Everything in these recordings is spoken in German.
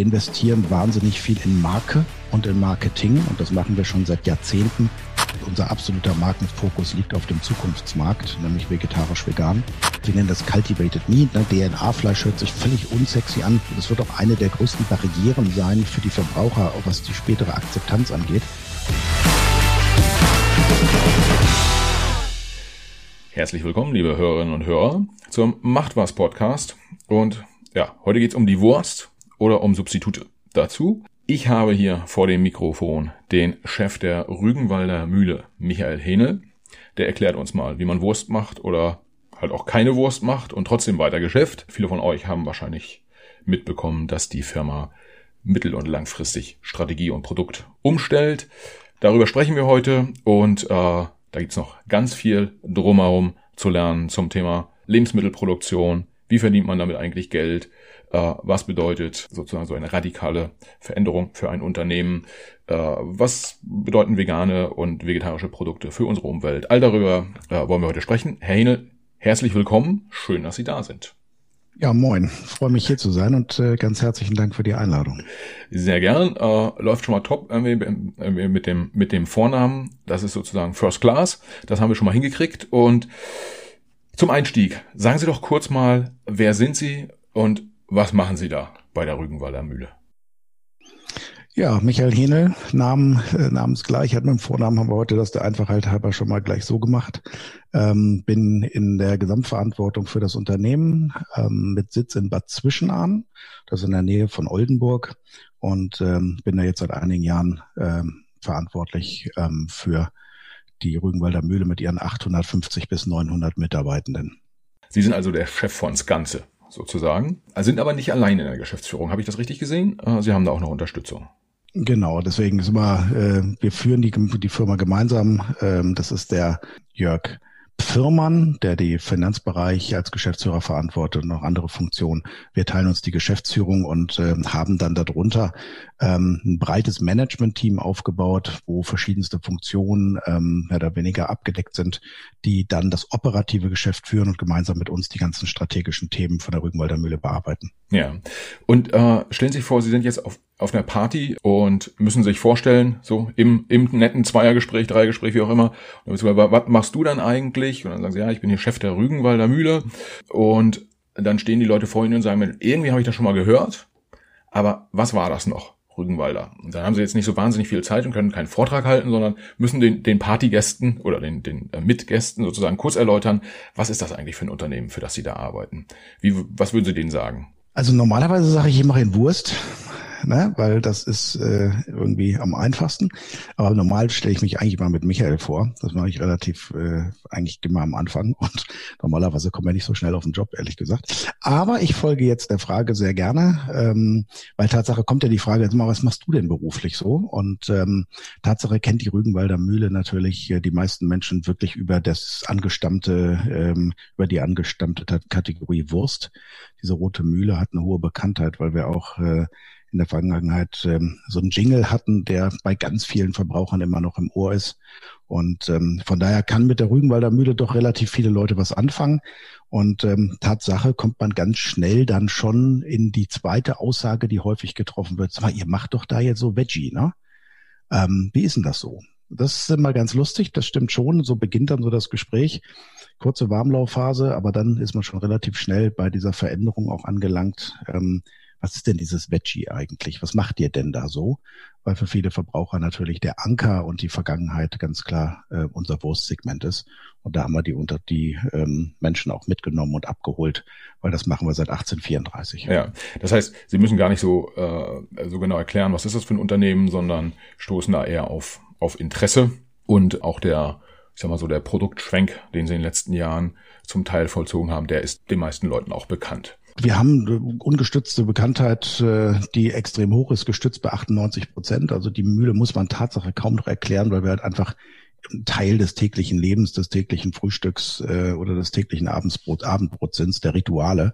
Wir investieren wahnsinnig viel in Marke und in Marketing und das machen wir schon seit Jahrzehnten. Unser absoluter Markenfokus liegt auf dem Zukunftsmarkt, nämlich vegetarisch-vegan. Wir nennen das Cultivated Meat. Ne? DNA-Fleisch hört sich völlig unsexy an. Das wird auch eine der größten Barrieren sein für die Verbraucher, was die spätere Akzeptanz angeht. Herzlich willkommen, liebe Hörerinnen und Hörer, zum Macht was Podcast. Und ja, heute geht's um die Wurst oder um Substitute. Dazu, ich habe hier vor dem Mikrofon den Chef der Rügenwalder Mühle, Michael Henel. Der erklärt uns mal, wie man Wurst macht oder halt auch keine Wurst macht und trotzdem weiter Geschäft. Viele von euch haben wahrscheinlich mitbekommen, dass die Firma mittel- und langfristig Strategie und Produkt umstellt. Darüber sprechen wir heute und äh, da gibt's noch ganz viel drumherum zu lernen zum Thema Lebensmittelproduktion, wie verdient man damit eigentlich Geld? Äh, was bedeutet sozusagen so eine radikale Veränderung für ein Unternehmen? Äh, was bedeuten vegane und vegetarische Produkte für unsere Umwelt? All darüber äh, wollen wir heute sprechen. Herr Hene, herzlich willkommen. Schön, dass Sie da sind. Ja, moin. Freue mich hier zu sein und äh, ganz herzlichen Dank für die Einladung. Sehr gern. Äh, läuft schon mal top irgendwie mit dem mit dem Vornamen. Das ist sozusagen First Class. Das haben wir schon mal hingekriegt und zum Einstieg, sagen Sie doch kurz mal, wer sind Sie und was machen Sie da bei der Rügenwalder Mühle? Ja, Michael Henel, Namen, äh, namensgleich, hat mit dem Vornamen haben wir heute das der Einfachheit halber schon mal gleich so gemacht. Ähm, bin in der Gesamtverantwortung für das Unternehmen ähm, mit Sitz in Bad Zwischenahn, das ist in der Nähe von Oldenburg und ähm, bin da jetzt seit einigen Jahren ähm, verantwortlich ähm, für die Rügenwalder Mühle mit ihren 850 bis 900 Mitarbeitenden. Sie sind also der Chef von Ganze sozusagen, also sind aber nicht alleine in der Geschäftsführung. Habe ich das richtig gesehen? Äh, Sie haben da auch noch Unterstützung. Genau, deswegen sind wir, äh, wir führen die, die Firma gemeinsam. Ähm, das ist der Jörg Firmann, der die Finanzbereich als Geschäftsführer verantwortet und noch andere Funktionen. Wir teilen uns die Geschäftsführung und äh, haben dann darunter ähm, ein breites Management-Team aufgebaut, wo verschiedenste Funktionen ähm, mehr oder weniger abgedeckt sind, die dann das operative Geschäft führen und gemeinsam mit uns die ganzen strategischen Themen von der Rügenwalder Mühle bearbeiten. Ja, und äh, stellen Sie sich vor, Sie sind jetzt auf auf einer Party und müssen sich vorstellen, so im, im netten Zweiergespräch, Dreiergespräch, wie auch immer, und dann was machst du dann eigentlich? Und dann sagen sie, ja, ich bin hier Chef der Rügenwalder Mühle. Und dann stehen die Leute vor ihnen und sagen, irgendwie habe ich das schon mal gehört, aber was war das noch? Rügenwalder. Und dann haben sie jetzt nicht so wahnsinnig viel Zeit und können keinen Vortrag halten, sondern müssen den, den Partygästen oder den, den äh, Mitgästen sozusagen kurz erläutern, was ist das eigentlich für ein Unternehmen, für das sie da arbeiten? Wie, was würden sie denen sagen? Also normalerweise sage ich, ich mache in Wurst ne? weil das ist äh, irgendwie am einfachsten. Aber normal stelle ich mich eigentlich mal mit Michael vor. Das mache ich relativ äh, eigentlich immer am Anfang und normalerweise kommen wir nicht so schnell auf den Job, ehrlich gesagt. Aber ich folge jetzt der Frage sehr gerne, ähm, weil Tatsache kommt ja die Frage, jetzt mal, was machst du denn beruflich so? Und ähm, Tatsache kennt die Rügenwalder Mühle natürlich äh, die meisten Menschen wirklich über das angestammte, ähm, über die angestammte Kategorie Wurst. Diese rote Mühle hat eine hohe Bekanntheit, weil wir auch äh, in der Vergangenheit ähm, so einen Jingle hatten, der bei ganz vielen Verbrauchern immer noch im Ohr ist. Und ähm, von daher kann mit der Rügenwalder Mühle doch relativ viele Leute was anfangen. Und ähm, Tatsache kommt man ganz schnell dann schon in die zweite Aussage, die häufig getroffen wird. Sag mal, ihr macht doch da jetzt so Veggie, ne? Ähm, wie ist denn das so? Das ist immer ganz lustig, das stimmt schon. So beginnt dann so das Gespräch. Kurze Warmlaufphase, aber dann ist man schon relativ schnell bei dieser Veränderung auch angelangt. Ähm, was ist denn dieses Veggie eigentlich? Was macht ihr denn da so? Weil für viele Verbraucher natürlich der Anker und die Vergangenheit ganz klar äh, unser Wurstsegment ist. Und da haben wir die unter die ähm, Menschen auch mitgenommen und abgeholt, weil das machen wir seit 1834. Ja, das heißt, Sie müssen gar nicht so äh, so genau erklären, was ist das für ein Unternehmen, sondern stoßen da eher auf auf Interesse und auch der ich sag mal so, der Produktschwenk, den sie in den letzten Jahren zum Teil vollzogen haben, der ist den meisten Leuten auch bekannt. Wir haben ungestützte Bekanntheit, äh, die extrem hoch ist, gestützt bei 98 Prozent. Also die Mühle muss man Tatsache kaum noch erklären, weil wir halt einfach Teil des täglichen Lebens, des täglichen Frühstücks äh, oder des täglichen Abendsbrot, Abendbrots sind, der Rituale.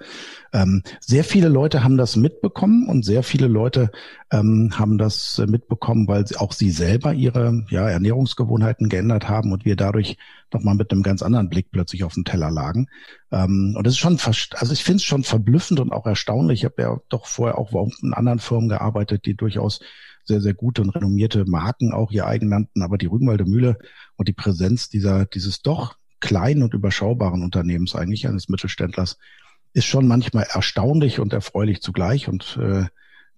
Ähm, sehr viele Leute haben das mitbekommen und sehr viele Leute ähm, haben das äh, mitbekommen, weil auch sie selber ihre ja, Ernährungsgewohnheiten geändert haben und wir dadurch nochmal mit einem ganz anderen Blick plötzlich auf dem Teller lagen. Ähm, und das ist schon, also ich finde es schon verblüffend und auch erstaunlich. Ich habe ja doch vorher auch in anderen Firmen gearbeitet, die durchaus sehr, sehr gute und renommierte Marken auch ihr eigen nannten, aber die Rügenwalder Mühle und die Präsenz dieser, dieses doch kleinen und überschaubaren Unternehmens eigentlich eines Mittelständlers ist schon manchmal erstaunlich und erfreulich zugleich und äh,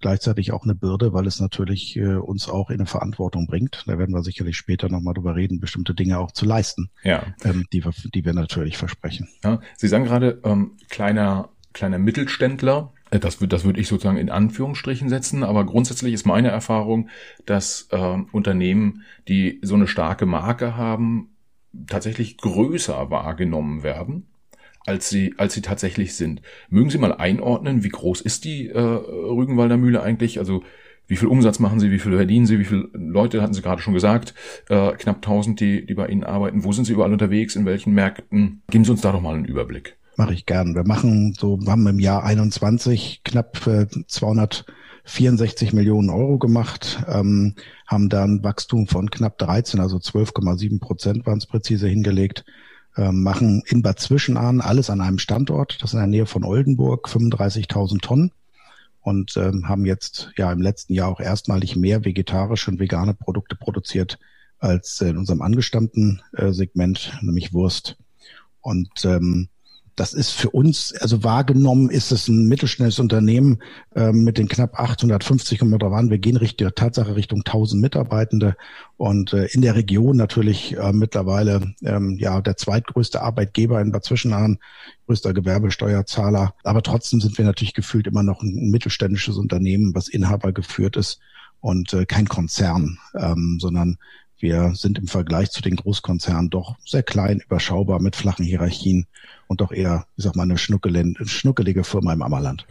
gleichzeitig auch eine Bürde, weil es natürlich äh, uns auch in eine Verantwortung bringt. Da werden wir sicherlich später nochmal drüber reden, bestimmte Dinge auch zu leisten, ja. ähm, die, wir, die wir natürlich versprechen. Ja, Sie sagen gerade, ähm, kleiner, kleiner Mittelständler. Äh, das, würde das würde ich sozusagen in Anführungsstrichen setzen, aber grundsätzlich ist meine Erfahrung, dass äh, Unternehmen, die so eine starke Marke haben, tatsächlich größer wahrgenommen werden, als sie, als sie tatsächlich sind. Mögen Sie mal einordnen, wie groß ist die äh, Rügenwalder Mühle eigentlich? Also wie viel Umsatz machen Sie, wie viel verdienen Sie, wie viele Leute, hatten Sie gerade schon gesagt, äh, knapp 1000, die, die bei Ihnen arbeiten. Wo sind Sie überall unterwegs, in welchen Märkten? Geben Sie uns da doch mal einen Überblick. Mache ich gern. Wir machen so, wir haben im Jahr 21 knapp äh, 264 Millionen Euro gemacht, ähm, haben da ein Wachstum von knapp 13, also 12,7 Prozent waren es präzise hingelegt, ähm, machen in Bad Zwischenahn alles an einem Standort, das ist in der Nähe von Oldenburg, 35.000 Tonnen und ähm, haben jetzt ja im letzten Jahr auch erstmalig mehr vegetarische und vegane Produkte produziert als in unserem angestammten äh, Segment, nämlich Wurst. Und ähm, das ist für uns, also wahrgenommen ist es ein mittelschnelles Unternehmen äh, mit den knapp 850, kommen wir drauf an, wir gehen Richtung, Tatsache Richtung 1000 Mitarbeitende und äh, in der Region natürlich äh, mittlerweile ähm, ja der zweitgrößte Arbeitgeber in Bad Zwischenahn, größter Gewerbesteuerzahler, aber trotzdem sind wir natürlich gefühlt immer noch ein, ein mittelständisches Unternehmen, was Inhaber geführt ist und äh, kein Konzern, ähm, sondern wir sind im Vergleich zu den Großkonzernen doch sehr klein, überschaubar mit flachen Hierarchien und doch eher, ich sag mal, eine schnuckelige Firma im Ammerland.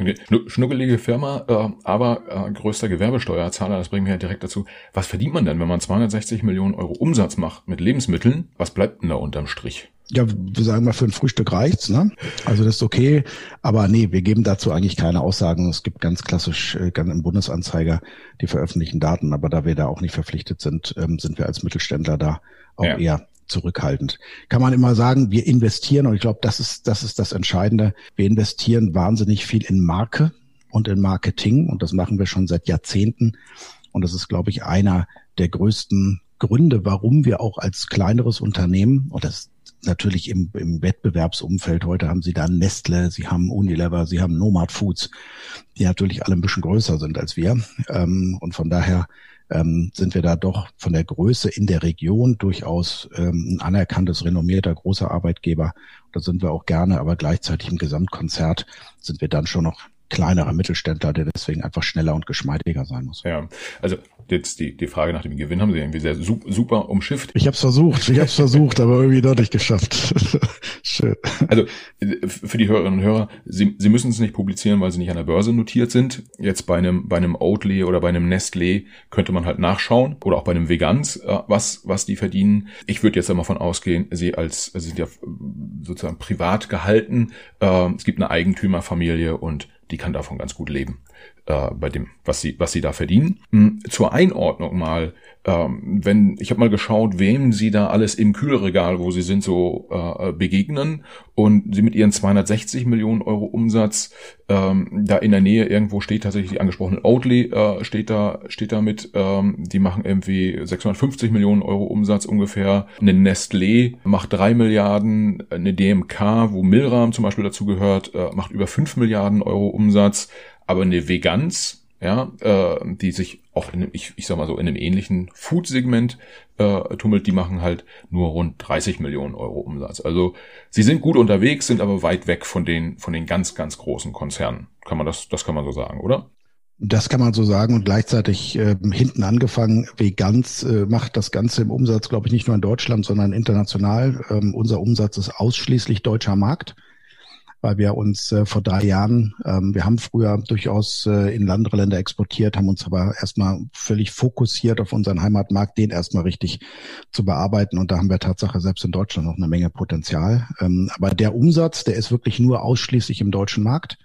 Schnuckelige Firma, äh, aber äh, größter Gewerbesteuerzahler, das bringt mich ja direkt dazu. Was verdient man denn, wenn man 260 Millionen Euro Umsatz macht mit Lebensmitteln? Was bleibt denn da unterm Strich? Ja, wir sagen mal, für ein Frühstück reicht's, ne? Also das ist okay. Aber nee, wir geben dazu eigentlich keine Aussagen. Es gibt ganz klassisch äh, ganz im Bundesanzeiger die veröffentlichten Daten, aber da wir da auch nicht verpflichtet sind, ähm, sind wir als Mittelständler da auch ja. eher zurückhaltend. Kann man immer sagen, wir investieren, und ich glaube, das ist, das ist das Entscheidende. Wir investieren wahnsinnig viel in Marke und in Marketing und das machen wir schon seit Jahrzehnten. Und das ist, glaube ich, einer der größten Gründe, warum wir auch als kleineres Unternehmen, und das natürlich im, im Wettbewerbsumfeld. Heute haben sie da Nestle, sie haben Unilever, sie haben Nomad Foods, die natürlich alle ein bisschen größer sind als wir. Ähm, und von daher ähm, sind wir da doch von der Größe in der Region durchaus ähm, ein anerkanntes, renommierter, großer Arbeitgeber. Da sind wir auch gerne, aber gleichzeitig im Gesamtkonzert sind wir dann schon noch kleinerer Mittelständler, der deswegen einfach schneller und geschmeidiger sein muss. Ja, also jetzt die, die Frage nach dem Gewinn haben Sie irgendwie sehr super umschifft. Ich habe es versucht, ich habe es versucht, aber irgendwie doch nicht geschafft. Schön. Also für die Hörerinnen und Hörer, Sie, Sie müssen es nicht publizieren, weil Sie nicht an der Börse notiert sind. Jetzt bei einem bei einem Oatly oder bei einem Nestlé könnte man halt nachschauen oder auch bei einem Vegans, äh, was was die verdienen. Ich würde jetzt einmal von ausgehen, Sie als Sie sind ja sozusagen privat gehalten. Äh, es gibt eine Eigentümerfamilie und die kann davon ganz gut leben, äh, bei dem, was sie, was sie da verdienen. Hm, zur Einordnung mal, ähm, wenn ich habe mal geschaut, wem sie da alles im Kühlregal, wo sie sind, so äh, begegnen und sie mit ihren 260 Millionen Euro Umsatz ähm, da in der Nähe irgendwo steht tatsächlich die angesprochene Oatly äh, steht da steht da mit, ähm, die machen irgendwie 650 Millionen Euro Umsatz ungefähr. Eine Nestlé macht drei Milliarden, eine DMK, wo Milram zum Beispiel dazu gehört, äh, macht über fünf Milliarden Euro Umsatz, aber eine Veganz ja, äh, die sich auch in ich, ich sag mal so, in einem ähnlichen Food-Segment äh, tummelt, die machen halt nur rund 30 Millionen Euro Umsatz. Also sie sind gut unterwegs, sind aber weit weg von den, von den ganz, ganz großen Konzernen. Kann man das, das kann man so sagen, oder? Das kann man so sagen und gleichzeitig äh, hinten angefangen, Veganz äh, macht das Ganze im Umsatz, glaube ich, nicht nur in Deutschland, sondern international. Ähm, unser Umsatz ist ausschließlich deutscher Markt. Weil wir uns äh, vor drei Jahren, ähm, wir haben früher durchaus äh, in andere Länder exportiert, haben uns aber erstmal völlig fokussiert auf unseren Heimatmarkt, den erstmal richtig zu bearbeiten. Und da haben wir Tatsache selbst in Deutschland noch eine Menge Potenzial. Ähm, aber der Umsatz, der ist wirklich nur ausschließlich im deutschen Markt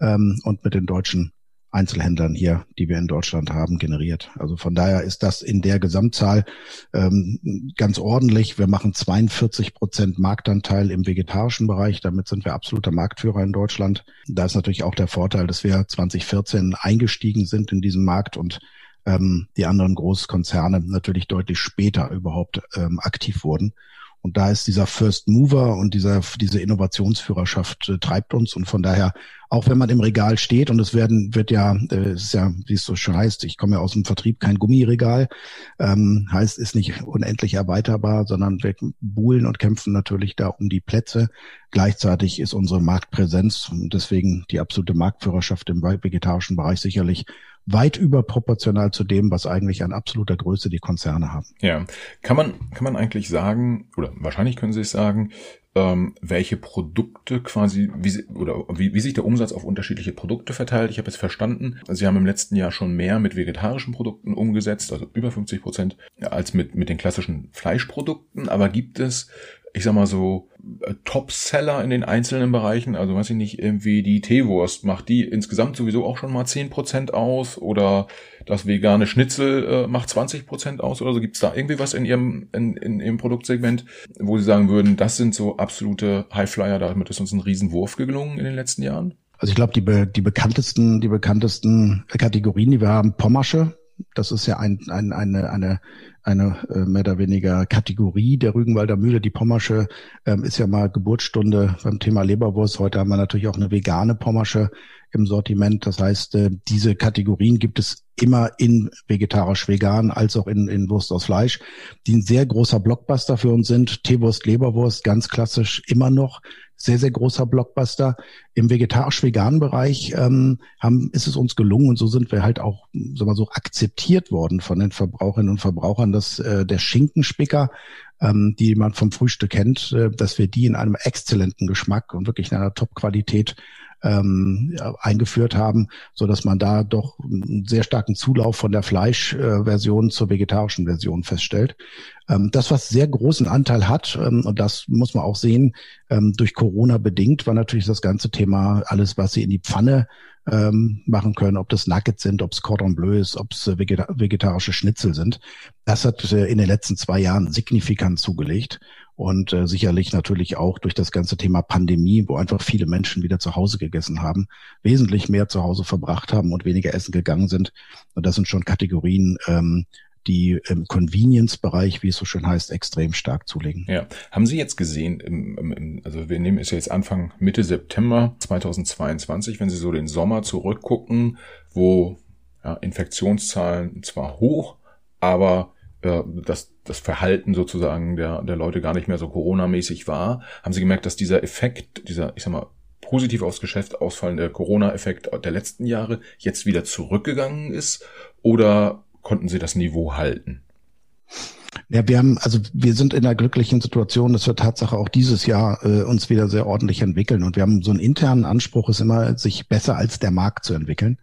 ähm, und mit den deutschen Einzelhändlern hier, die wir in Deutschland haben, generiert. Also von daher ist das in der Gesamtzahl ähm, ganz ordentlich. Wir machen 42 Prozent Marktanteil im vegetarischen Bereich. Damit sind wir absoluter Marktführer in Deutschland. Da ist natürlich auch der Vorteil, dass wir 2014 eingestiegen sind in diesem Markt und ähm, die anderen Großkonzerne natürlich deutlich später überhaupt ähm, aktiv wurden. Und da ist dieser First Mover und dieser, diese Innovationsführerschaft äh, treibt uns. Und von daher, auch wenn man im Regal steht und es werden, wird ja, äh, es ist ja, wie es so schon heißt, ich komme ja aus dem Vertrieb, kein Gummiregal, ähm, heißt, ist nicht unendlich erweiterbar, sondern wir buhlen und kämpfen natürlich da um die Plätze. Gleichzeitig ist unsere Marktpräsenz und deswegen die absolute Marktführerschaft im vegetarischen Bereich sicherlich weit überproportional zu dem, was eigentlich an absoluter Größe die Konzerne haben. Ja, kann man kann man eigentlich sagen oder wahrscheinlich können Sie es sagen, ähm, welche Produkte quasi wie oder wie, wie sich der Umsatz auf unterschiedliche Produkte verteilt. Ich habe jetzt verstanden, Sie haben im letzten Jahr schon mehr mit vegetarischen Produkten umgesetzt, also über 50 Prozent, als mit mit den klassischen Fleischprodukten. Aber gibt es ich sag mal so, äh, Top-Seller in den einzelnen Bereichen. Also weiß ich nicht, irgendwie die Teewurst macht die insgesamt sowieso auch schon mal zehn Prozent aus oder das vegane Schnitzel äh, macht 20% aus oder so. Gibt es da irgendwie was in Ihrem, in, in Ihrem Produktsegment, wo Sie sagen würden, das sind so absolute Highflyer, damit ist uns ein Riesenwurf gelungen in den letzten Jahren? Also ich glaube, die, be die bekanntesten, die bekanntesten Kategorien, die wir haben, Pommersche, das ist ja ein, ein, eine, eine eine äh, mehr oder weniger Kategorie der Rügenwalder Mühle. Die Pommersche ähm, ist ja mal Geburtsstunde beim Thema Leberwurst. Heute haben wir natürlich auch eine vegane Pommersche im Sortiment. Das heißt, äh, diese Kategorien gibt es immer in vegetarisch-vegan als auch in, in Wurst aus Fleisch, die ein sehr großer Blockbuster für uns sind. Teewurst, Leberwurst, ganz klassisch immer noch sehr, sehr großer Blockbuster. Im vegetarisch-veganen Bereich ähm, haben, ist es uns gelungen und so sind wir halt auch sagen wir so akzeptiert worden von den Verbraucherinnen und Verbrauchern, dass äh, der Schinkenspicker, ähm, die man vom Frühstück kennt, äh, dass wir die in einem exzellenten Geschmack und wirklich in einer Top-Qualität ähm, eingeführt haben, so dass man da doch einen sehr starken Zulauf von der Fleischversion zur vegetarischen Version feststellt. Ähm, das, was sehr großen Anteil hat, ähm, und das muss man auch sehen, ähm, durch Corona bedingt, war natürlich das ganze Thema, alles, was sie in die Pfanne ähm, machen können, ob das Nuggets sind, ob es Cordon Bleu ist, ob es äh, vegetarische Schnitzel sind. Das hat äh, in den letzten zwei Jahren signifikant zugelegt und äh, sicherlich natürlich auch durch das ganze Thema Pandemie, wo einfach viele Menschen wieder zu Hause gegessen haben, wesentlich mehr zu Hause verbracht haben und weniger essen gegangen sind. Und das sind schon Kategorien, ähm, die im Convenience-Bereich, wie es so schön heißt, extrem stark zulegen. Ja, haben Sie jetzt gesehen, also wir nehmen es ja jetzt Anfang Mitte September 2022, wenn Sie so den Sommer zurückgucken, wo ja, Infektionszahlen zwar hoch, aber äh, das, das Verhalten sozusagen der, der Leute gar nicht mehr so Corona-mäßig war, haben Sie gemerkt, dass dieser Effekt, dieser, ich sag mal, positiv aufs Geschäft ausfallende Corona-Effekt der letzten Jahre jetzt wieder zurückgegangen ist? Oder konnten Sie das Niveau halten? Ja, wir haben, also wir sind in der glücklichen Situation, dass wir Tatsache auch dieses Jahr äh, uns wieder sehr ordentlich entwickeln. Und wir haben so einen internen Anspruch, ist immer, sich besser als der Markt zu entwickeln.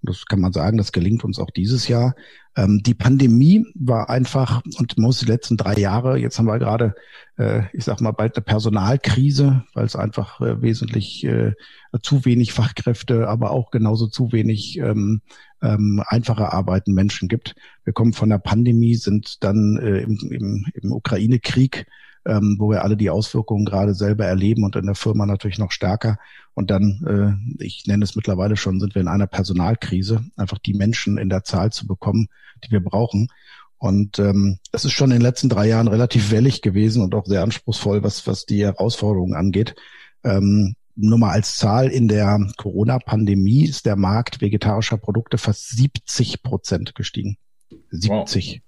Und das kann man sagen, das gelingt uns auch dieses Jahr. Ähm, die Pandemie war einfach, und muss die letzten drei Jahre, jetzt haben wir gerade, äh, ich sag mal, bald eine Personalkrise, weil es einfach äh, wesentlich äh, zu wenig Fachkräfte, aber auch genauso zu wenig ähm, ähm, einfache Arbeiten Menschen gibt. Wir kommen von der Pandemie, sind dann äh, im, im, im Ukraine-Krieg, ähm, wo wir alle die Auswirkungen gerade selber erleben und in der Firma natürlich noch stärker. Und dann, äh, ich nenne es mittlerweile schon, sind wir in einer Personalkrise, einfach die Menschen in der Zahl zu bekommen, die wir brauchen. Und ähm, das ist schon in den letzten drei Jahren relativ wellig gewesen und auch sehr anspruchsvoll, was, was die Herausforderungen angeht. Ähm, nur mal als Zahl, in der Corona-Pandemie ist der Markt vegetarischer Produkte fast 70 Prozent gestiegen. 70. Wow.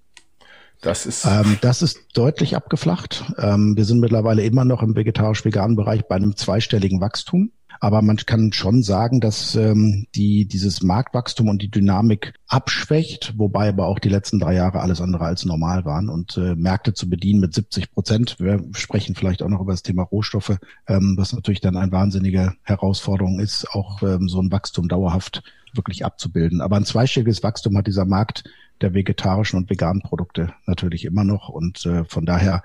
Das ist, ähm, das ist deutlich abgeflacht. Ähm, wir sind mittlerweile immer noch im vegetarisch-veganen Bereich bei einem zweistelligen Wachstum. Aber man kann schon sagen, dass ähm, die dieses Marktwachstum und die Dynamik abschwächt, wobei aber auch die letzten drei Jahre alles andere als normal waren und äh, Märkte zu bedienen mit 70 Prozent. Wir sprechen vielleicht auch noch über das Thema Rohstoffe, ähm, was natürlich dann eine wahnsinnige Herausforderung ist, auch ähm, so ein Wachstum dauerhaft wirklich abzubilden. Aber ein zweistelliges Wachstum hat dieser Markt der vegetarischen und veganen Produkte natürlich immer noch. Und äh, von daher,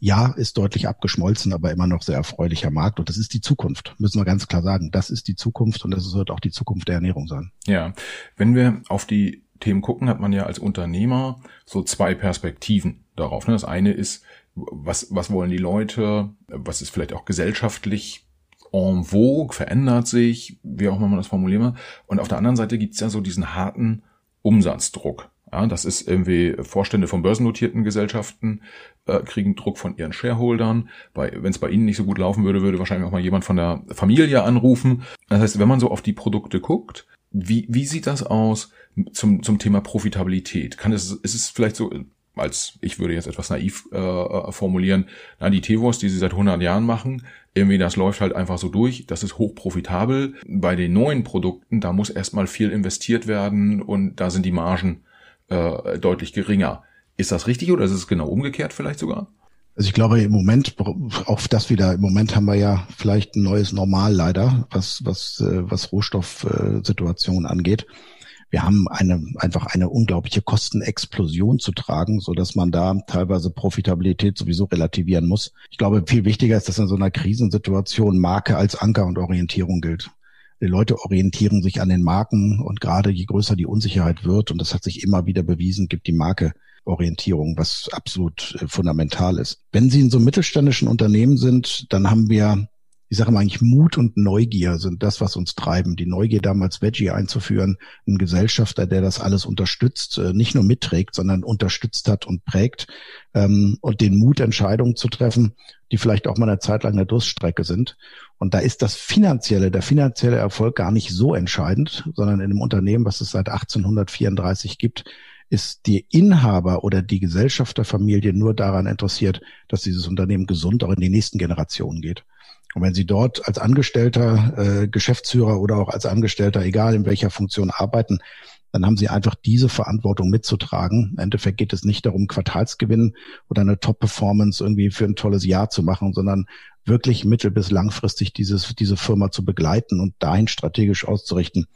ja, ist deutlich abgeschmolzen, aber immer noch sehr erfreulicher Markt. Und das ist die Zukunft, müssen wir ganz klar sagen. Das ist die Zukunft und das wird auch die Zukunft der Ernährung sein. Ja, wenn wir auf die Themen gucken, hat man ja als Unternehmer so zwei Perspektiven darauf. Ne? Das eine ist, was, was wollen die Leute? Was ist vielleicht auch gesellschaftlich en vogue, verändert sich, wie auch immer man das formulieren will. Und auf der anderen Seite gibt's ja so diesen harten Umsatzdruck. Ja, das ist irgendwie Vorstände von börsennotierten Gesellschaften äh, kriegen Druck von ihren Shareholdern. Wenn es bei ihnen nicht so gut laufen würde, würde wahrscheinlich auch mal jemand von der Familie anrufen. Das heißt, wenn man so auf die Produkte guckt, wie, wie sieht das aus zum, zum Thema Profitabilität? Kann es, ist es vielleicht so, als ich würde jetzt etwas naiv äh, äh formulieren, na, die Teewurst, die sie seit 100 Jahren machen, irgendwie das läuft halt einfach so durch, das ist hoch profitabel. Bei den neuen Produkten, da muss erstmal viel investiert werden und da sind die Margen äh, deutlich geringer. Ist das richtig oder ist es genau umgekehrt vielleicht sogar? Also ich glaube im Moment, auch das wieder, im Moment haben wir ja vielleicht ein neues Normal leider, was, was, äh, was Rohstoffsituationen angeht. Wir haben eine, einfach eine unglaubliche Kostenexplosion zu tragen, so dass man da teilweise Profitabilität sowieso relativieren muss. Ich glaube, viel wichtiger ist, dass in so einer Krisensituation Marke als Anker und Orientierung gilt. Die Leute orientieren sich an den Marken und gerade je größer die Unsicherheit wird, und das hat sich immer wieder bewiesen, gibt die Marke Orientierung, was absolut äh, fundamental ist. Wenn Sie in so mittelständischen Unternehmen sind, dann haben wir ich sage mal eigentlich Mut und Neugier sind das, was uns treiben. Die Neugier damals Veggie einzuführen, ein Gesellschafter, der das alles unterstützt, äh, nicht nur mitträgt, sondern unterstützt hat und prägt ähm, und den Mut, Entscheidungen zu treffen, die vielleicht auch mal eine Zeit lang eine Durststrecke sind. Und da ist das finanzielle, der finanzielle Erfolg gar nicht so entscheidend, sondern in einem Unternehmen, was es seit 1834 gibt, ist die Inhaber oder die Gesellschafterfamilie nur daran interessiert, dass dieses Unternehmen gesund auch in die nächsten Generationen geht. Und wenn Sie dort als Angestellter, äh, Geschäftsführer oder auch als Angestellter, egal in welcher Funktion arbeiten, dann haben Sie einfach diese Verantwortung mitzutragen. Im Endeffekt geht es nicht darum, Quartalsgewinn oder eine Top-Performance irgendwie für ein tolles Jahr zu machen, sondern wirklich mittel- bis langfristig dieses, diese Firma zu begleiten und dahin strategisch auszurichten,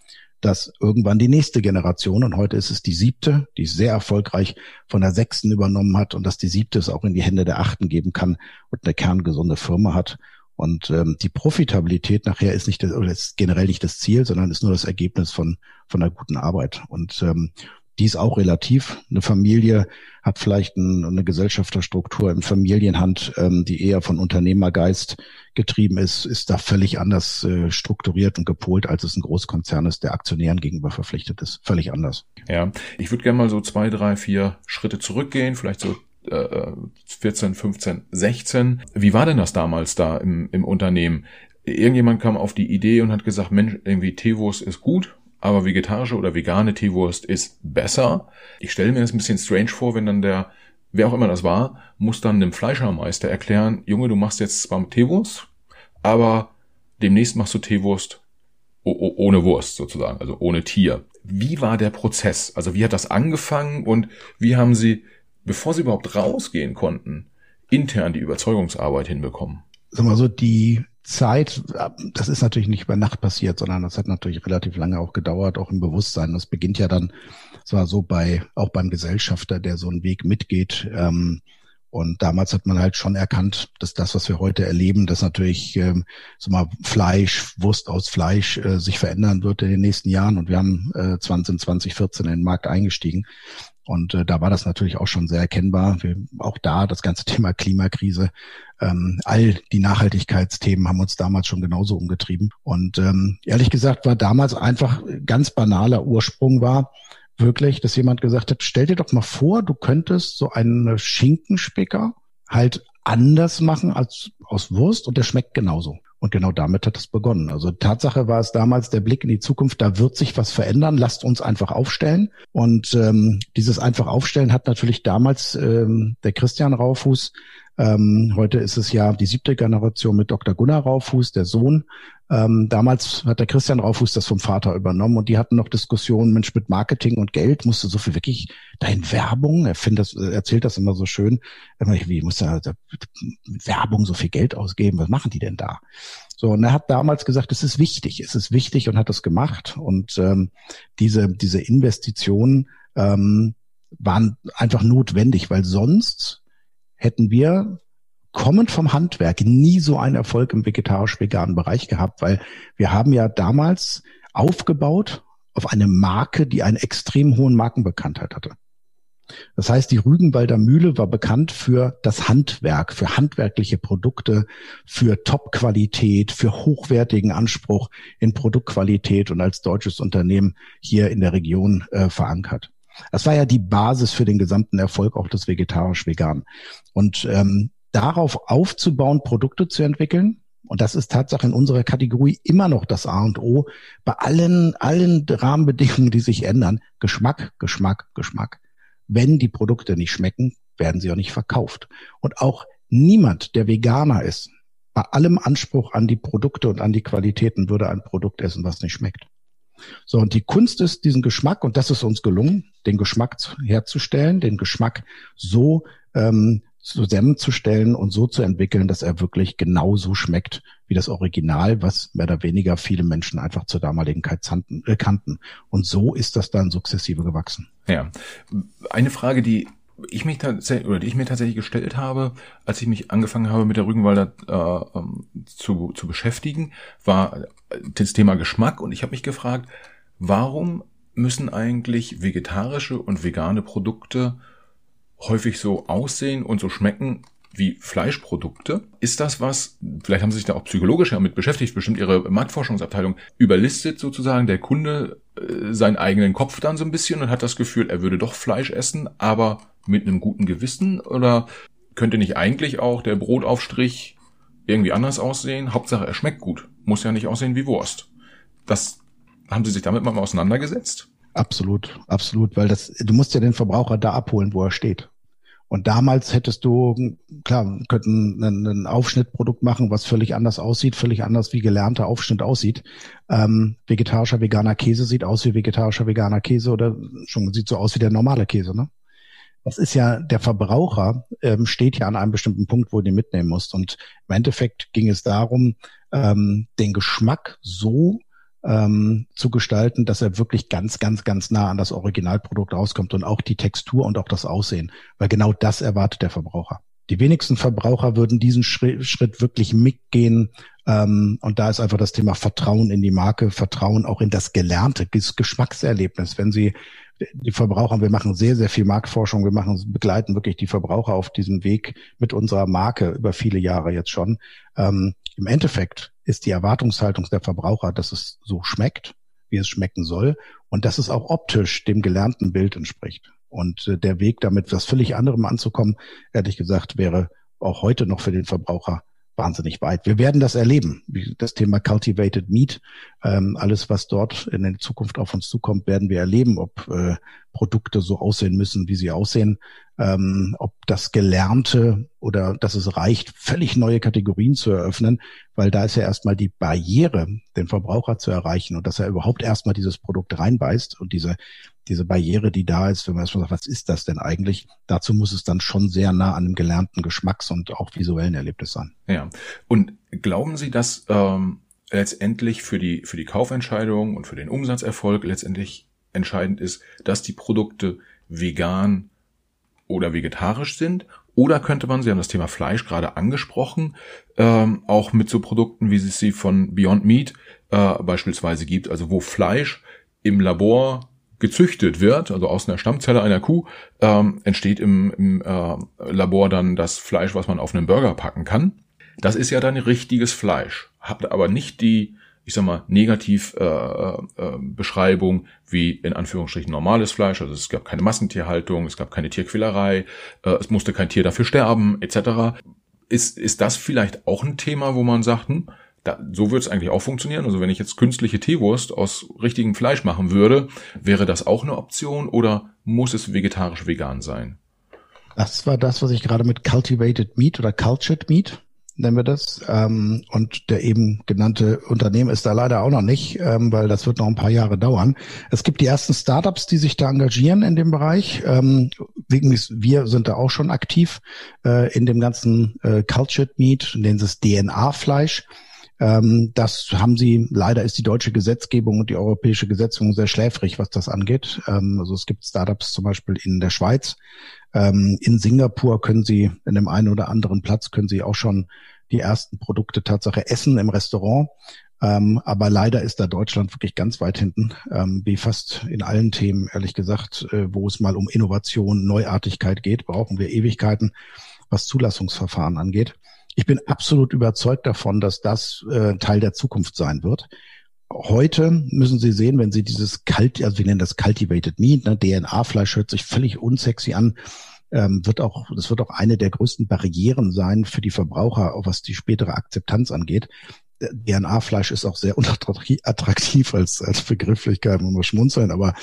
dass irgendwann die nächste Generation, und heute ist es die siebte, die sehr erfolgreich von der sechsten übernommen hat und dass die siebte es auch in die Hände der achten geben kann und eine kerngesunde Firma hat. Und ähm, die Profitabilität nachher ist nicht das, oder ist generell nicht das Ziel, sondern ist nur das Ergebnis von von einer guten Arbeit. Und ähm, die ist auch relativ. Eine Familie hat vielleicht ein, eine Gesellschafterstruktur in Familienhand, ähm, die eher von Unternehmergeist getrieben ist, ist da völlig anders äh, strukturiert und gepolt, als es ein Großkonzern ist, der Aktionären gegenüber verpflichtet ist. Völlig anders. Ja, ich würde gerne mal so zwei, drei, vier Schritte zurückgehen, vielleicht so 14, 15, 16. Wie war denn das damals da im, im Unternehmen? Irgendjemand kam auf die Idee und hat gesagt, Mensch, irgendwie Teewurst ist gut, aber vegetarische oder vegane Teewurst ist besser. Ich stelle mir das ein bisschen strange vor, wenn dann der, wer auch immer das war, muss dann dem Fleischermeister erklären, Junge, du machst jetzt zwar Teewurst, aber demnächst machst du Teewurst ohne Wurst sozusagen, also ohne Tier. Wie war der Prozess? Also wie hat das angefangen und wie haben Sie bevor sie überhaupt rausgehen konnten, intern die Überzeugungsarbeit hinbekommen? Sag mal so, die Zeit, das ist natürlich nicht über Nacht passiert, sondern das hat natürlich relativ lange auch gedauert, auch im Bewusstsein. Das beginnt ja dann, zwar so bei, auch beim Gesellschafter, der so einen Weg mitgeht. Ähm, und damals hat man halt schon erkannt, dass das, was wir heute erleben, dass natürlich ähm, so mal Fleisch, Wurst aus Fleisch äh, sich verändern wird in den nächsten Jahren. Und wir haben äh, 20, 2014 in den Markt eingestiegen. Und äh, da war das natürlich auch schon sehr erkennbar. Wir, auch da das ganze Thema Klimakrise, ähm, all die Nachhaltigkeitsthemen haben uns damals schon genauso umgetrieben. Und ähm, ehrlich gesagt war damals einfach ganz banaler Ursprung war wirklich, dass jemand gesagt hat, stell dir doch mal vor, du könntest so einen Schinkenspicker halt anders machen als aus Wurst und der schmeckt genauso. Und genau damit hat es begonnen. Also Tatsache war es damals der Blick in die Zukunft, da wird sich was verändern, lasst uns einfach aufstellen. Und ähm, dieses einfach aufstellen hat natürlich damals ähm, der Christian Raufuß Ähm, heute ist es ja die siebte Generation mit Dr. Gunnar Raufuß, der Sohn. Ähm, damals hat der Christian Raufuß das vom Vater übernommen und die hatten noch Diskussionen, Mensch, mit Marketing und Geld musste so viel wirklich dein Werbung, er findet das, erzählt das immer so schön, wie muss er mit Werbung so viel Geld ausgeben, was machen die denn da? So, und er hat damals gesagt, es ist wichtig, es ist wichtig und hat es gemacht. Und ähm, diese, diese Investitionen ähm, waren einfach notwendig, weil sonst hätten wir kommend vom Handwerk nie so einen Erfolg im vegetarisch-veganen Bereich gehabt, weil wir haben ja damals aufgebaut auf eine Marke, die einen extrem hohen Markenbekanntheit hatte. Das heißt, die Rügenwalder Mühle war bekannt für das Handwerk, für handwerkliche Produkte, für Top-Qualität, für hochwertigen Anspruch in Produktqualität und als deutsches Unternehmen hier in der Region äh, verankert. Das war ja die Basis für den gesamten Erfolg auch des vegetarisch-vegan. Und ähm, darauf aufzubauen, Produkte zu entwickeln, und das ist Tatsache in unserer Kategorie immer noch das A und O, bei allen, allen Rahmenbedingungen, die sich ändern, Geschmack, Geschmack, Geschmack. Wenn die Produkte nicht schmecken, werden sie auch nicht verkauft. Und auch niemand, der Veganer ist, bei allem Anspruch an die Produkte und an die Qualitäten würde ein Produkt essen, was nicht schmeckt. So, und die Kunst ist, diesen Geschmack, und das ist uns gelungen, den Geschmack herzustellen, den Geschmack so ähm, zusammenzustellen und so zu entwickeln, dass er wirklich genauso schmeckt wie das Original, was mehr oder weniger viele Menschen einfach zur damaligen Zeit äh, kannten. Und so ist das dann sukzessive gewachsen. Ja. Eine Frage, die ich mich tatsächlich oder die ich mir tatsächlich gestellt habe, als ich mich angefangen habe mit der Rügenwalder äh, ähm, zu, zu beschäftigen, war das Thema Geschmack und ich habe mich gefragt, warum müssen eigentlich vegetarische und vegane Produkte häufig so aussehen und so schmecken wie Fleischprodukte. Ist das was, vielleicht haben Sie sich da auch psychologisch damit beschäftigt, bestimmt Ihre Marktforschungsabteilung überlistet sozusagen der Kunde äh, seinen eigenen Kopf dann so ein bisschen und hat das Gefühl, er würde doch Fleisch essen, aber mit einem guten Gewissen? Oder könnte nicht eigentlich auch der Brotaufstrich irgendwie anders aussehen? Hauptsache, er schmeckt gut. Muss ja nicht aussehen wie Wurst. Das haben Sie sich damit mal auseinandergesetzt? Absolut, absolut, weil das, du musst ja den Verbraucher da abholen, wo er steht. Und damals hättest du, klar, könnten ein, ein Aufschnittprodukt machen, was völlig anders aussieht, völlig anders wie gelernter Aufschnitt aussieht. Ähm, vegetarischer veganer Käse sieht aus wie vegetarischer veganer Käse oder schon sieht so aus wie der normale Käse, ne? Das ist ja, der Verbraucher ähm, steht ja an einem bestimmten Punkt, wo du ihn mitnehmen musst. Und im Endeffekt ging es darum, ähm, den Geschmack so ähm, zu gestalten, dass er wirklich ganz, ganz, ganz nah an das Originalprodukt rauskommt und auch die Textur und auch das Aussehen, weil genau das erwartet der Verbraucher. Die wenigsten Verbraucher würden diesen Schritt, wirklich mitgehen. Ähm, und da ist einfach das Thema Vertrauen in die Marke, Vertrauen auch in das gelernte Geschmackserlebnis. Wenn Sie die Verbraucher, wir machen sehr, sehr viel Marktforschung, wir machen, begleiten wirklich die Verbraucher auf diesem Weg mit unserer Marke über viele Jahre jetzt schon. Ähm, Im Endeffekt ist die Erwartungshaltung der Verbraucher, dass es so schmeckt, wie es schmecken soll und dass es auch optisch dem gelernten Bild entspricht. Und äh, der Weg, damit was völlig anderem anzukommen, ehrlich gesagt, wäre auch heute noch für den Verbraucher wahnsinnig weit. Wir werden das erleben. Das Thema Cultivated Meat, ähm, alles, was dort in der Zukunft auf uns zukommt, werden wir erleben, ob äh, Produkte so aussehen müssen, wie sie aussehen, ähm, ob das Gelernte oder dass es reicht, völlig neue Kategorien zu eröffnen, weil da ist ja erstmal die Barriere, den Verbraucher zu erreichen und dass er überhaupt erstmal dieses Produkt reinbeißt und diese diese Barriere, die da ist, wenn man erstmal sagt, was ist das denn eigentlich? Dazu muss es dann schon sehr nah an einem gelernten Geschmacks- und auch visuellen Erlebnis sein. Ja. Und glauben Sie, dass ähm, letztendlich für die für die Kaufentscheidung und für den Umsatzerfolg letztendlich entscheidend ist, dass die Produkte vegan oder vegetarisch sind? Oder könnte man, Sie haben das Thema Fleisch gerade angesprochen, ähm, auch mit so Produkten, wie es sie von Beyond Meat äh, beispielsweise gibt, also wo Fleisch im Labor gezüchtet wird, also aus einer Stammzelle einer Kuh, ähm, entsteht im, im äh, Labor dann das Fleisch, was man auf einen Burger packen kann. Das ist ja dann richtiges Fleisch, hat aber nicht die ich sag mal, negativ äh, äh, Beschreibung wie in Anführungsstrichen normales Fleisch. Also es gab keine Massentierhaltung, es gab keine Tierquälerei, äh, es musste kein Tier dafür sterben, etc. Ist, ist das vielleicht auch ein Thema, wo man sagt, hm, da, so würde es eigentlich auch funktionieren. Also wenn ich jetzt künstliche Teewurst aus richtigem Fleisch machen würde, wäre das auch eine Option oder muss es vegetarisch vegan sein? Das war das, was ich gerade mit Cultivated Meat oder Cultured Meat nennen wir das. Ähm, und der eben genannte Unternehmen ist da leider auch noch nicht, ähm, weil das wird noch ein paar Jahre dauern. Es gibt die ersten Startups, die sich da engagieren in dem Bereich. Ähm, wir sind da auch schon aktiv äh, in dem ganzen äh, Cultured Meat, nennen sie es DNA-Fleisch. Ähm, das haben sie, leider ist die deutsche Gesetzgebung und die europäische Gesetzgebung sehr schläfrig, was das angeht. Ähm, also es gibt Startups zum Beispiel in der Schweiz. Ähm, in Singapur können sie, in dem einen oder anderen Platz können sie auch schon die ersten Produkte Tatsache essen im Restaurant. Ähm, aber leider ist da Deutschland wirklich ganz weit hinten, ähm, wie fast in allen Themen, ehrlich gesagt, äh, wo es mal um Innovation, Neuartigkeit geht, brauchen wir Ewigkeiten, was Zulassungsverfahren angeht. Ich bin absolut überzeugt davon, dass das äh, Teil der Zukunft sein wird. Heute müssen Sie sehen, wenn Sie dieses Kalt, also wir nennen das Cultivated Meat, ne, DNA-Fleisch hört sich völlig unsexy an, ähm, wird auch, das wird auch eine der größten Barrieren sein für die Verbraucher, auch was die spätere Akzeptanz angeht. DNA-Fleisch ist auch sehr unattraktiv als, als Begrifflichkeit, muss man schmunzeln, aber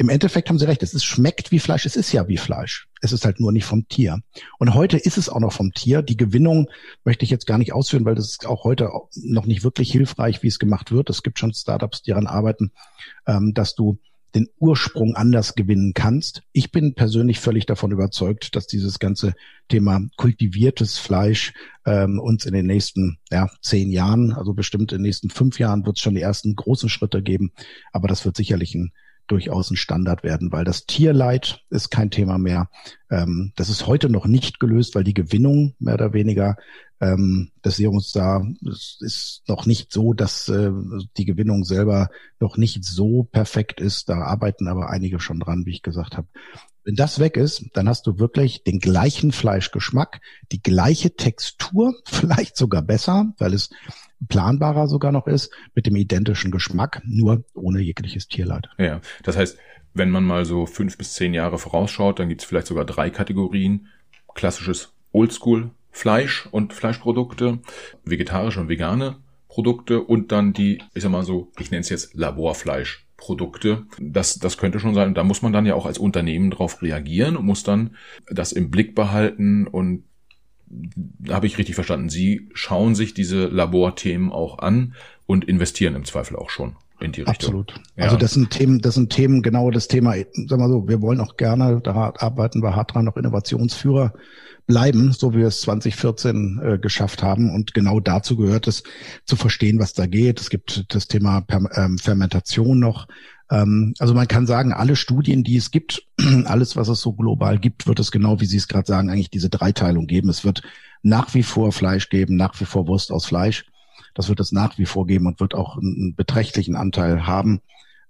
im Endeffekt haben Sie recht, es ist, schmeckt wie Fleisch, es ist ja wie Fleisch. Es ist halt nur nicht vom Tier. Und heute ist es auch noch vom Tier. Die Gewinnung möchte ich jetzt gar nicht ausführen, weil das ist auch heute noch nicht wirklich hilfreich, wie es gemacht wird. Es gibt schon Startups, die daran arbeiten, ähm, dass du den Ursprung anders gewinnen kannst. Ich bin persönlich völlig davon überzeugt, dass dieses ganze Thema kultiviertes Fleisch ähm, uns in den nächsten ja, zehn Jahren, also bestimmt in den nächsten fünf Jahren, wird es schon die ersten großen Schritte geben. Aber das wird sicherlich ein durchaus ein Standard werden, weil das Tierleid ist kein Thema mehr. Ähm, das ist heute noch nicht gelöst, weil die Gewinnung mehr oder weniger ähm, des Serums da ist noch nicht so, dass äh, die Gewinnung selber noch nicht so perfekt ist. Da arbeiten aber einige schon dran, wie ich gesagt habe. Wenn das weg ist, dann hast du wirklich den gleichen Fleischgeschmack, die gleiche Textur, vielleicht sogar besser, weil es planbarer sogar noch ist, mit dem identischen Geschmack, nur ohne jegliches Tierleid. Ja, das heißt, wenn man mal so fünf bis zehn Jahre vorausschaut, dann gibt es vielleicht sogar drei Kategorien. Klassisches Oldschool Fleisch und Fleischprodukte, vegetarische und vegane Produkte und dann die, ich sag mal so, ich nenne es jetzt Laborfleisch. Produkte. Das, das könnte schon sein. Da muss man dann ja auch als Unternehmen drauf reagieren und muss dann das im Blick behalten und habe ich richtig verstanden. Sie schauen sich diese Laborthemen auch an und investieren im Zweifel auch schon in die Richtung. Absolut. Ja. Also das sind Themen, das sind Themen, genau das Thema, sag mal so, wir wollen auch gerne, da arbeiten wir hart dran, noch Innovationsführer bleiben, so wie wir es 2014 äh, geschafft haben. Und genau dazu gehört es, zu verstehen, was da geht. Es gibt das Thema per ähm, Fermentation noch, ähm, also man kann sagen, alle Studien, die es gibt, alles, was es so global gibt, wird es genau, wie Sie es gerade sagen, eigentlich diese Dreiteilung geben. Es wird nach wie vor Fleisch geben, nach wie vor Wurst aus Fleisch. Das wird es nach wie vor geben und wird auch einen beträchtlichen Anteil haben.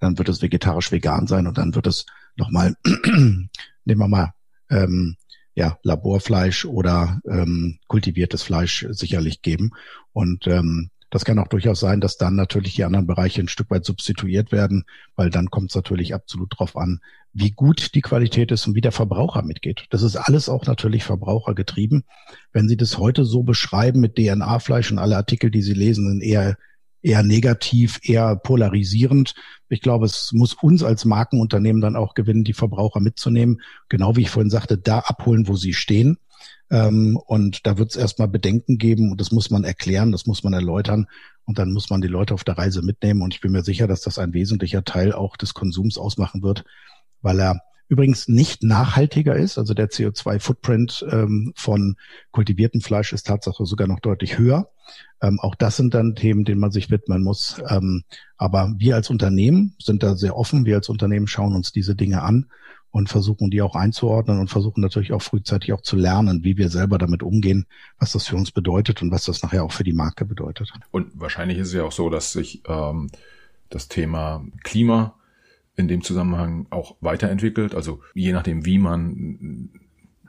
Dann wird es vegetarisch-vegan sein und dann wird es nochmal, nehmen wir mal, ähm, ja, Laborfleisch oder ähm, kultiviertes Fleisch sicherlich geben. Und ähm, das kann auch durchaus sein, dass dann natürlich die anderen Bereiche ein Stück weit substituiert werden, weil dann kommt es natürlich absolut drauf an, wie gut die Qualität ist und wie der Verbraucher mitgeht. Das ist alles auch natürlich verbrauchergetrieben. Wenn Sie das heute so beschreiben mit DNA-Fleisch und alle Artikel, die Sie lesen, sind eher eher negativ, eher polarisierend. Ich glaube, es muss uns als Markenunternehmen dann auch gewinnen, die Verbraucher mitzunehmen. Genau wie ich vorhin sagte, da abholen, wo sie stehen und da wird es erstmal Bedenken geben und das muss man erklären, das muss man erläutern und dann muss man die Leute auf der Reise mitnehmen. Und ich bin mir sicher, dass das ein wesentlicher Teil auch des Konsums ausmachen wird, weil er übrigens nicht nachhaltiger ist. Also der CO2-Footprint ähm, von kultiviertem Fleisch ist tatsächlich sogar noch deutlich höher. Ähm, auch das sind dann Themen, denen man sich widmen muss. Ähm, aber wir als Unternehmen sind da sehr offen. Wir als Unternehmen schauen uns diese Dinge an und versuchen die auch einzuordnen und versuchen natürlich auch frühzeitig auch zu lernen, wie wir selber damit umgehen, was das für uns bedeutet und was das nachher auch für die Marke bedeutet. Und wahrscheinlich ist es ja auch so, dass sich ähm, das Thema Klima in dem Zusammenhang auch weiterentwickelt. Also je nachdem, wie man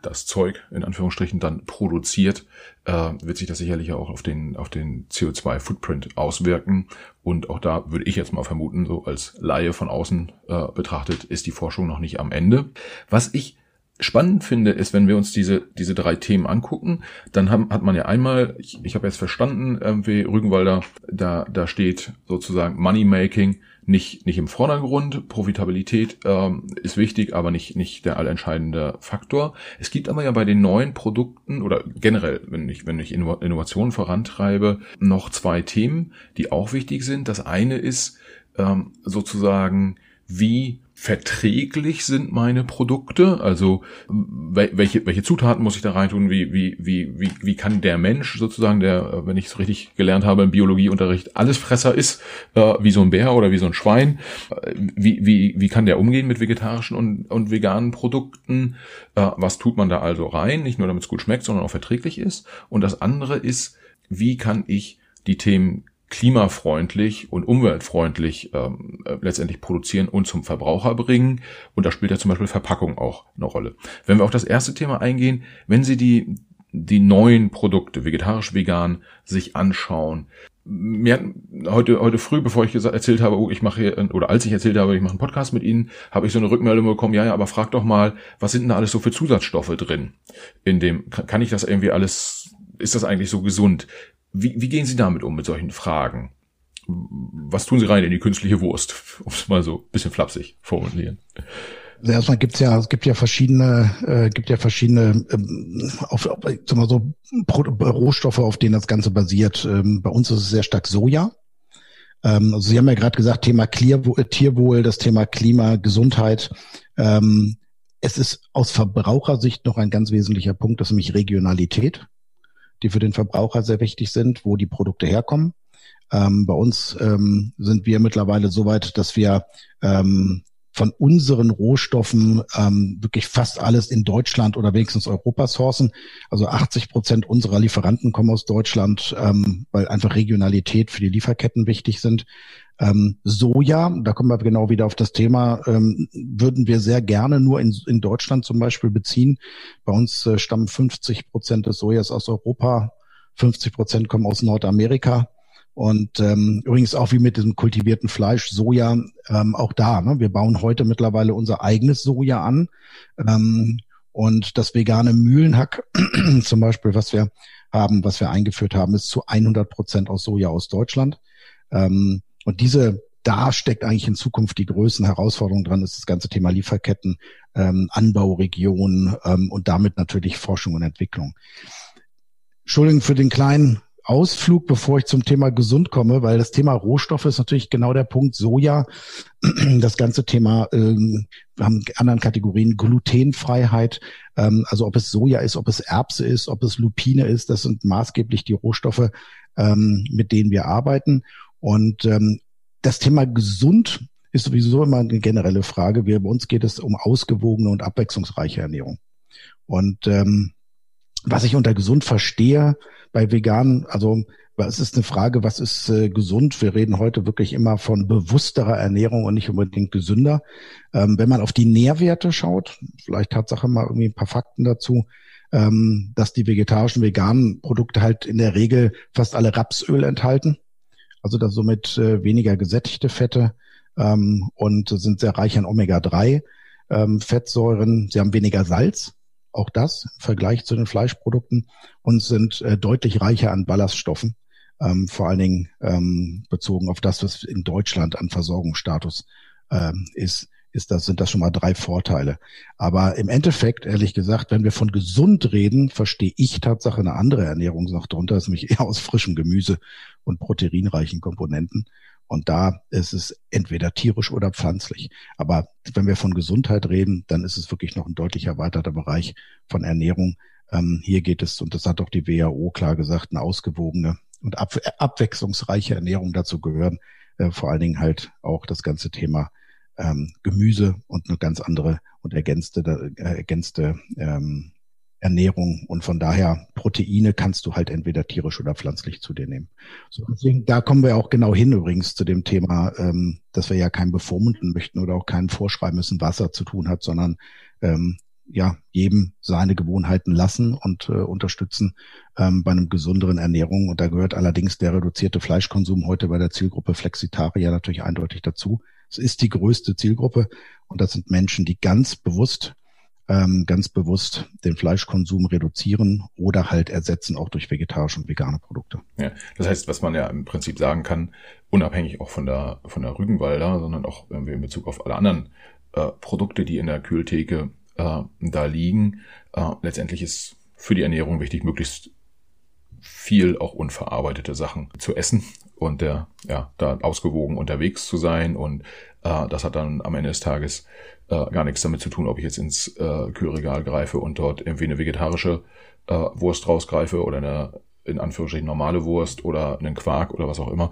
das Zeug in Anführungsstrichen dann produziert, äh, wird sich das sicherlich auch auf den, auf den CO2-Footprint auswirken. Und auch da würde ich jetzt mal vermuten, so als Laie von außen äh, betrachtet, ist die Forschung noch nicht am Ende. Was ich spannend finde, ist, wenn wir uns diese, diese drei Themen angucken, dann haben, hat man ja einmal, ich, ich habe jetzt verstanden, irgendwie Rügenwalder, da, da steht sozusagen Money Making nicht, nicht im Vordergrund. Profitabilität ähm, ist wichtig, aber nicht, nicht der allentscheidende Faktor. Es gibt aber ja bei den neuen Produkten oder generell, wenn ich, wenn ich Innovationen vorantreibe, noch zwei Themen, die auch wichtig sind. Das eine ist ähm, sozusagen, wie verträglich sind meine Produkte? Also welche, welche Zutaten muss ich da reintun? Wie, wie, wie, wie, wie kann der Mensch sozusagen, der, wenn ich es richtig gelernt habe im Biologieunterricht, Allesfresser ist, äh, wie so ein Bär oder wie so ein Schwein, äh, wie, wie, wie kann der umgehen mit vegetarischen und, und veganen Produkten? Äh, was tut man da also rein? Nicht nur damit es gut schmeckt, sondern auch verträglich ist. Und das andere ist, wie kann ich die Themen klimafreundlich und umweltfreundlich ähm, äh, letztendlich produzieren und zum Verbraucher bringen. Und da spielt ja zum Beispiel Verpackung auch eine Rolle. Wenn wir auf das erste Thema eingehen, wenn Sie die, die neuen Produkte, vegetarisch, vegan, sich anschauen, mir heute heute früh, bevor ich gesagt, erzählt habe, oh, ich mache hier, oder als ich erzählt habe, ich mache einen Podcast mit Ihnen, habe ich so eine Rückmeldung bekommen, ja, ja, aber frag doch mal, was sind denn da alles so für Zusatzstoffe drin? In dem, kann ich das irgendwie alles, ist das eigentlich so gesund? Wie, wie gehen Sie damit um mit solchen Fragen? Was tun Sie rein in die künstliche Wurst, um es mal so ein bisschen flapsig formulieren? Also erstmal gibt's ja, es gibt ja verschiedene, äh, gibt ja verschiedene, ähm, auf, auf, sag mal so Pro Rohstoffe, auf denen das Ganze basiert. Ähm, bei uns ist es sehr stark Soja. Ähm, also Sie haben ja gerade gesagt, Thema Clear, Tierwohl, das Thema Klima, Gesundheit. Ähm, es ist aus Verbrauchersicht noch ein ganz wesentlicher Punkt, das ist nämlich Regionalität die für den Verbraucher sehr wichtig sind, wo die Produkte herkommen. Ähm, bei uns ähm, sind wir mittlerweile so weit, dass wir ähm, von unseren Rohstoffen ähm, wirklich fast alles in Deutschland oder wenigstens Europa sourcen. Also 80 Prozent unserer Lieferanten kommen aus Deutschland, ähm, weil einfach Regionalität für die Lieferketten wichtig sind. Ähm, Soja, da kommen wir genau wieder auf das Thema, ähm, würden wir sehr gerne nur in, in Deutschland zum Beispiel beziehen. Bei uns äh, stammen 50 Prozent des Sojas aus Europa, 50 Prozent kommen aus Nordamerika. Und ähm, übrigens auch wie mit diesem kultivierten Fleisch, Soja, ähm, auch da. Ne? Wir bauen heute mittlerweile unser eigenes Soja an. Ähm, und das vegane Mühlenhack zum Beispiel, was wir haben, was wir eingeführt haben, ist zu 100 Prozent aus Soja aus Deutschland. Ähm, und diese, da steckt eigentlich in Zukunft die größten Herausforderungen dran, ist das ganze Thema Lieferketten, ähm, Anbauregionen ähm, und damit natürlich Forschung und Entwicklung. Entschuldigung für den kleinen Ausflug, bevor ich zum Thema gesund komme, weil das Thema Rohstoffe ist natürlich genau der Punkt Soja, das ganze Thema, ähm, wir haben anderen Kategorien Glutenfreiheit, ähm, also ob es Soja ist, ob es Erbse ist, ob es Lupine ist, das sind maßgeblich die Rohstoffe, ähm, mit denen wir arbeiten. Und ähm, das Thema gesund ist sowieso immer eine generelle Frage. Wir, bei uns geht es um ausgewogene und abwechslungsreiche Ernährung. Und ähm, was ich unter gesund verstehe bei Veganen, also es ist eine Frage, was ist äh, gesund? Wir reden heute wirklich immer von bewussterer Ernährung und nicht unbedingt gesünder. Ähm, wenn man auf die Nährwerte schaut, vielleicht Tatsache mal irgendwie ein paar Fakten dazu, ähm, dass die vegetarischen, veganen Produkte halt in der Regel fast alle Rapsöl enthalten also da somit äh, weniger gesättigte Fette ähm, und sind sehr reich an Omega-3 ähm. Sie haben weniger Salz, auch das im Vergleich zu den Fleischprodukten und sind äh, deutlich reicher an Ballaststoffen, ähm, vor allen Dingen ähm, bezogen auf das, was in Deutschland an Versorgungsstatus ähm, ist ist das, sind das schon mal drei Vorteile. Aber im Endeffekt, ehrlich gesagt, wenn wir von gesund reden, verstehe ich Tatsache eine andere Ernährung noch darunter, ist nämlich eher aus frischem Gemüse und proteinreichen Komponenten. Und da ist es entweder tierisch oder pflanzlich. Aber wenn wir von Gesundheit reden, dann ist es wirklich noch ein deutlich erweiterter Bereich von Ernährung. Ähm, hier geht es, und das hat auch die WHO klar gesagt, eine ausgewogene und ab, abwechslungsreiche Ernährung dazu gehören. Äh, vor allen Dingen halt auch das ganze Thema ähm, Gemüse und eine ganz andere und ergänzte, äh, ergänzte ähm, Ernährung und von daher Proteine kannst du halt entweder tierisch oder pflanzlich zu dir nehmen. So, deswegen, da kommen wir auch genau hin übrigens zu dem Thema, ähm, dass wir ja keinen bevormunden möchten oder auch keinen vorschreiben müssen, was er zu tun hat, sondern ähm, ja jedem seine Gewohnheiten lassen und äh, unterstützen ähm, bei einem gesünderen Ernährung. Und da gehört allerdings der reduzierte Fleischkonsum heute bei der Zielgruppe Flexitarier natürlich eindeutig dazu. Es ist die größte Zielgruppe und das sind Menschen, die ganz bewusst ähm, ganz bewusst den Fleischkonsum reduzieren oder halt ersetzen auch durch vegetarische und vegane Produkte. Ja, das heißt, was man ja im Prinzip sagen kann, unabhängig auch von der von der Rügenwalder, sondern auch wir in Bezug auf alle anderen äh, Produkte, die in der Kühltheke äh, da liegen, äh, letztendlich ist für die Ernährung wichtig, möglichst viel auch unverarbeitete Sachen zu essen und der, ja, da ausgewogen unterwegs zu sein. Und äh, das hat dann am Ende des Tages äh, gar nichts damit zu tun, ob ich jetzt ins äh, Kühlregal greife und dort irgendwie eine vegetarische äh, Wurst rausgreife oder eine in Anführungsstrichen normale Wurst oder einen Quark oder was auch immer.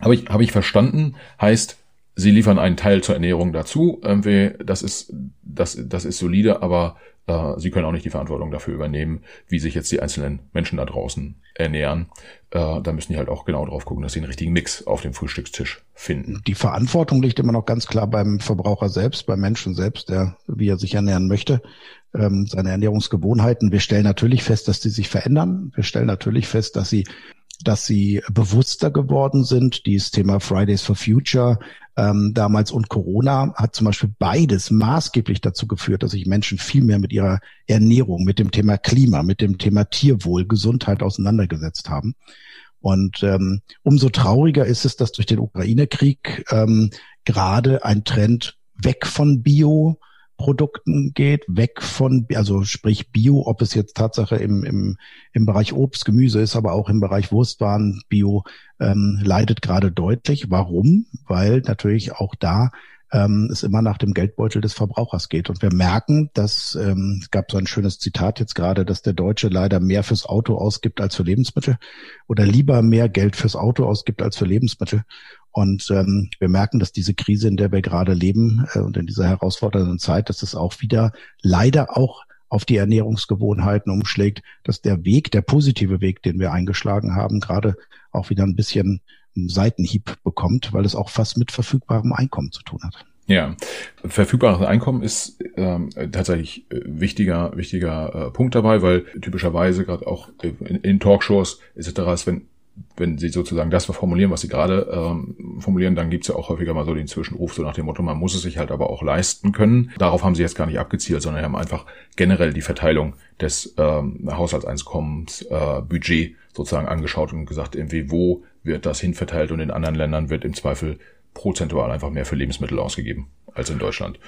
Habe ich, habe ich verstanden, heißt, sie liefern einen Teil zur Ernährung dazu. Irgendwie, das ist, das, das ist solide, aber äh, sie können auch nicht die Verantwortung dafür übernehmen, wie sich jetzt die einzelnen Menschen da draußen ernähren. Äh, da müssen die halt auch genau drauf gucken, dass sie einen richtigen Mix auf dem Frühstückstisch finden. Die Verantwortung liegt immer noch ganz klar beim Verbraucher selbst, beim Menschen selbst, der, wie er sich ernähren möchte, ähm, seine Ernährungsgewohnheiten. Wir stellen natürlich fest, dass die sich verändern. Wir stellen natürlich fest, dass sie dass sie bewusster geworden sind. Dieses Thema Fridays for Future ähm, damals und Corona hat zum Beispiel beides maßgeblich dazu geführt, dass sich Menschen viel mehr mit ihrer Ernährung, mit dem Thema Klima, mit dem Thema Tierwohl, Gesundheit auseinandergesetzt haben. Und ähm, umso trauriger ist es, dass durch den Ukraine-Krieg ähm, gerade ein Trend weg von Bio Produkten geht, weg von, also sprich Bio, ob es jetzt Tatsache im, im, im Bereich Obst, Gemüse ist, aber auch im Bereich Wurstwaren, Bio ähm, leidet gerade deutlich. Warum? Weil natürlich auch da ähm, es immer nach dem Geldbeutel des Verbrauchers geht. Und wir merken, dass ähm, es gab so ein schönes Zitat jetzt gerade, dass der Deutsche leider mehr fürs Auto ausgibt als für Lebensmittel oder lieber mehr Geld fürs Auto ausgibt als für Lebensmittel. Und ähm, wir merken, dass diese Krise, in der wir gerade leben äh, und in dieser herausfordernden Zeit, dass es auch wieder leider auch auf die Ernährungsgewohnheiten umschlägt, dass der Weg, der positive Weg, den wir eingeschlagen haben, gerade auch wieder ein bisschen einen Seitenhieb bekommt, weil es auch fast mit verfügbarem Einkommen zu tun hat. Ja, verfügbares Einkommen ist ähm, tatsächlich äh, wichtiger wichtiger äh, Punkt dabei, weil typischerweise gerade auch in, in Talkshows etc. ist, wenn wenn sie sozusagen das formulieren, was sie gerade ähm, formulieren, dann gibt's ja auch häufiger mal so den Zwischenruf, so nach dem Motto, man muss es sich halt aber auch leisten können. Darauf haben sie jetzt gar nicht abgezielt, sondern haben einfach generell die Verteilung des ähm, Haushaltseinkommens, äh, Budget sozusagen angeschaut und gesagt, irgendwie, wo wird das hinverteilt und in anderen Ländern wird im Zweifel prozentual einfach mehr für Lebensmittel ausgegeben als in Deutschland.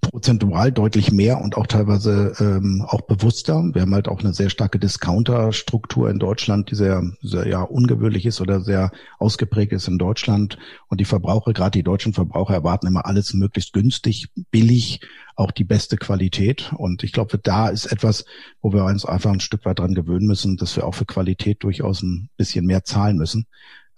Prozentual deutlich mehr und auch teilweise ähm, auch bewusster. Wir haben halt auch eine sehr starke Discounter-Struktur in Deutschland, die sehr, sehr ja, ungewöhnlich ist oder sehr ausgeprägt ist in Deutschland. Und die Verbraucher, gerade die deutschen Verbraucher, erwarten immer alles möglichst günstig, billig, auch die beste Qualität. Und ich glaube, da ist etwas, wo wir uns einfach ein Stück weit dran gewöhnen müssen, dass wir auch für Qualität durchaus ein bisschen mehr zahlen müssen.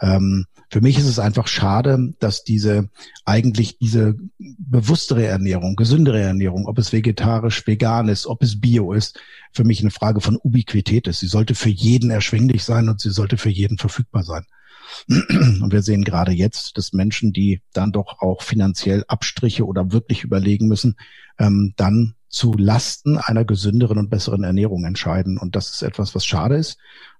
Ähm, für mich ist es einfach schade, dass diese eigentlich diese bewusstere Ernährung, gesündere Ernährung, ob es vegetarisch, vegan ist, ob es bio ist, für mich eine Frage von Ubiquität ist. Sie sollte für jeden erschwinglich sein und sie sollte für jeden verfügbar sein. Und wir sehen gerade jetzt, dass Menschen, die dann doch auch finanziell Abstriche oder wirklich überlegen müssen, ähm, dann zu Lasten einer gesünderen und besseren Ernährung entscheiden. Und das ist etwas, was schade ist.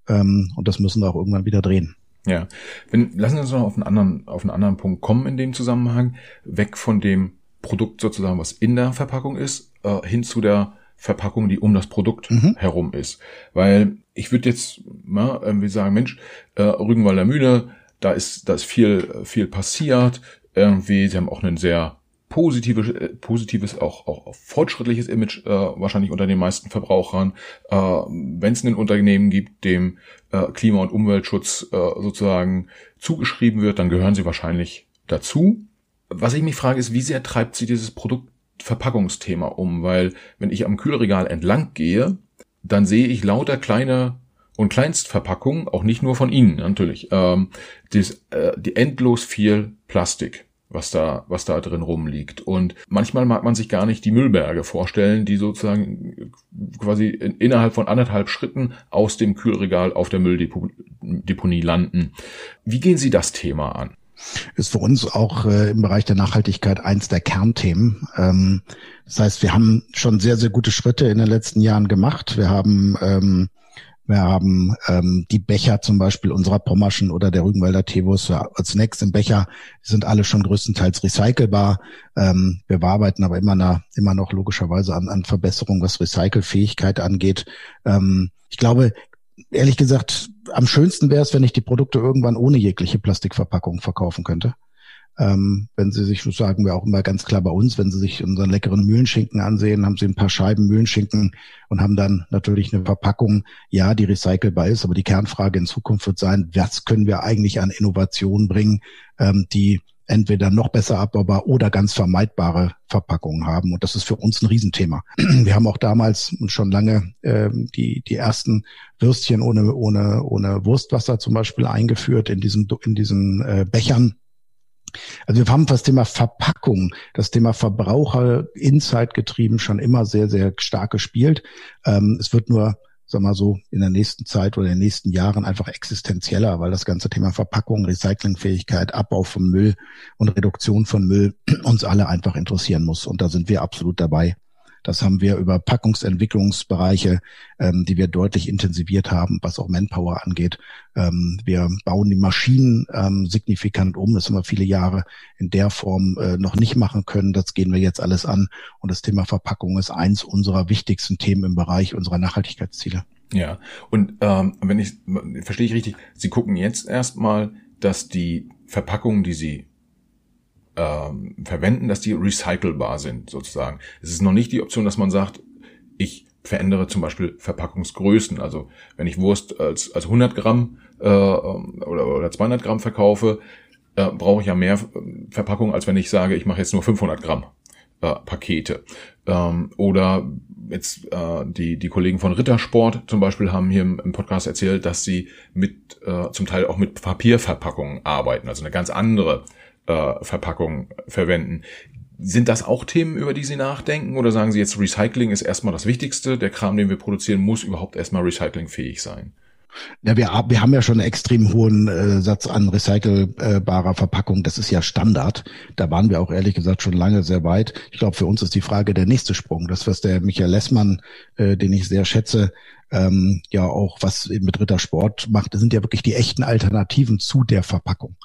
Ähm, und das müssen wir auch irgendwann wieder drehen. Ja, Wenn, lassen Sie uns noch auf einen anderen, auf einen anderen Punkt kommen in dem Zusammenhang, weg von dem Produkt sozusagen, was in der Verpackung ist, äh, hin zu der Verpackung, die um das Produkt mhm. herum ist. Weil ich würde jetzt mal irgendwie sagen, Mensch, äh, Rügenwalder Mühle, da ist, da ist viel, viel passiert. Irgendwie, sie haben auch einen sehr positives, äh, positives auch, auch fortschrittliches Image äh, wahrscheinlich unter den meisten Verbrauchern. Äh, Wenn es ein Unternehmen gibt, dem äh, Klima- und Umweltschutz äh, sozusagen zugeschrieben wird, dann gehören sie wahrscheinlich dazu. Was ich mich frage, ist, wie sehr treibt sie dieses Produktverpackungsthema um? Weil wenn ich am Kühlregal entlang gehe, dann sehe ich lauter kleine und Kleinstverpackungen, auch nicht nur von Ihnen natürlich, ähm, das, äh, die endlos viel Plastik was da, was da drin rumliegt. Und manchmal mag man sich gar nicht die Müllberge vorstellen, die sozusagen quasi in, innerhalb von anderthalb Schritten aus dem Kühlregal auf der Mülldeponie landen. Wie gehen Sie das Thema an? Ist für uns auch äh, im Bereich der Nachhaltigkeit eins der Kernthemen. Ähm, das heißt, wir haben schon sehr, sehr gute Schritte in den letzten Jahren gemacht. Wir haben ähm, Wir haben ähm, die Becher zum Beispiel unserer Pommerschen oder der Rügenwalder Teewurst als Snacks im Becher, die sind alle schon größtenteils recycelbar. Ähm, wir arbeiten aber immer, na, immer noch logischerweise an, an Verbesserungen, was Recycelfähigkeit angeht. Ähm, ich glaube, ehrlich gesagt, am schönsten wäre es, wenn ich die Produkte irgendwann ohne jegliche Plastikverpackung verkaufen könnte. Ähm, wenn Sie sich, so sagen wir auch immer ganz klar bei uns, wenn Sie sich unseren leckeren Mühlenschinken ansehen, haben Sie ein paar Scheiben Mühlenschinken und haben dann natürlich eine Verpackung, ja, die recycelbar ist, aber die Kernfrage in Zukunft wird sein, was können wir eigentlich an Innovationen bringen, ähm, die entweder noch besser abbaubar oder ganz vermeidbare Verpackungen haben. Und das ist für uns ein Riesenthema. Wir haben auch damals schon lange ähm, die, die ersten Würstchen ohne, ohne, ohne Wurstwasser zum Beispiel eingeführt in diesen, in diesen äh, Bechern also wir haben das Thema Verpackung, das Thema Verbraucher Insight getrieben schon immer sehr, sehr stark gespielt. Ähm, es wird nur, sag mal so, in der nächsten Zeit oder in den nächsten Jahren einfach existenzieller, weil das ganze Thema Verpackung, Recyclingfähigkeit, Abbau von Müll und Reduktion von Müll uns alle einfach interessieren muss. Und da sind wir absolut dabei. Das haben wir über Packungsentwicklungsbereiche, ähm, die wir deutlich intensiviert haben, was auch Manpower angeht. Ähm, wir bauen die Maschinen ähm, signifikant um. Das haben wir viele Jahre in der Form äh, noch nicht machen können. Das gehen wir jetzt alles an. Und das Thema Verpackung ist eins unserer wichtigsten Themen im Bereich unserer Nachhaltigkeitsziele. Ja, und ähm, wenn ich verstehe ich richtig, Sie gucken jetzt erstmal, dass die Verpackungen, die Sie ähm, verwenden, dass die recycelbar sind, sozusagen. Es ist noch nicht die Option, dass man sagt, ich verändere zum Beispiel Verpackungsgrößen. Also wenn ich Wurst als, als 100 Gramm äh, oder, oder 200 Gramm verkaufe, äh, brauche ich ja mehr Verpackung, als wenn ich sage, ich mache jetzt nur 500 Gramm äh, Pakete. Ähm, oder jetzt äh, die, die Kollegen von Rittersport zum Beispiel haben hier im, im Podcast erzählt, dass sie mit äh, zum Teil auch mit Papierverpackungen arbeiten, also eine ganz andere äh, Verpackung verwenden. Sind das auch Themen, über die Sie nachdenken? Oder sagen Sie jetzt, Recycling ist erstmal das Wichtigste? Der Kram, den wir produzieren, muss überhaupt erstmal recyclingfähig sein? Ja, wir, wir haben ja schon einen extrem hohen äh, Satz an recycelbarer Verpackung. Das ist ja Standard. Da waren wir auch ehrlich gesagt schon lange sehr weit. Ich glaube, für uns ist die Frage der nächste Sprung. Das, was der Michael Lessmann, äh, den ich sehr schätze, ähm, ja auch was mit Rittersport macht, sind ja wirklich die echten Alternativen zu der Verpackung.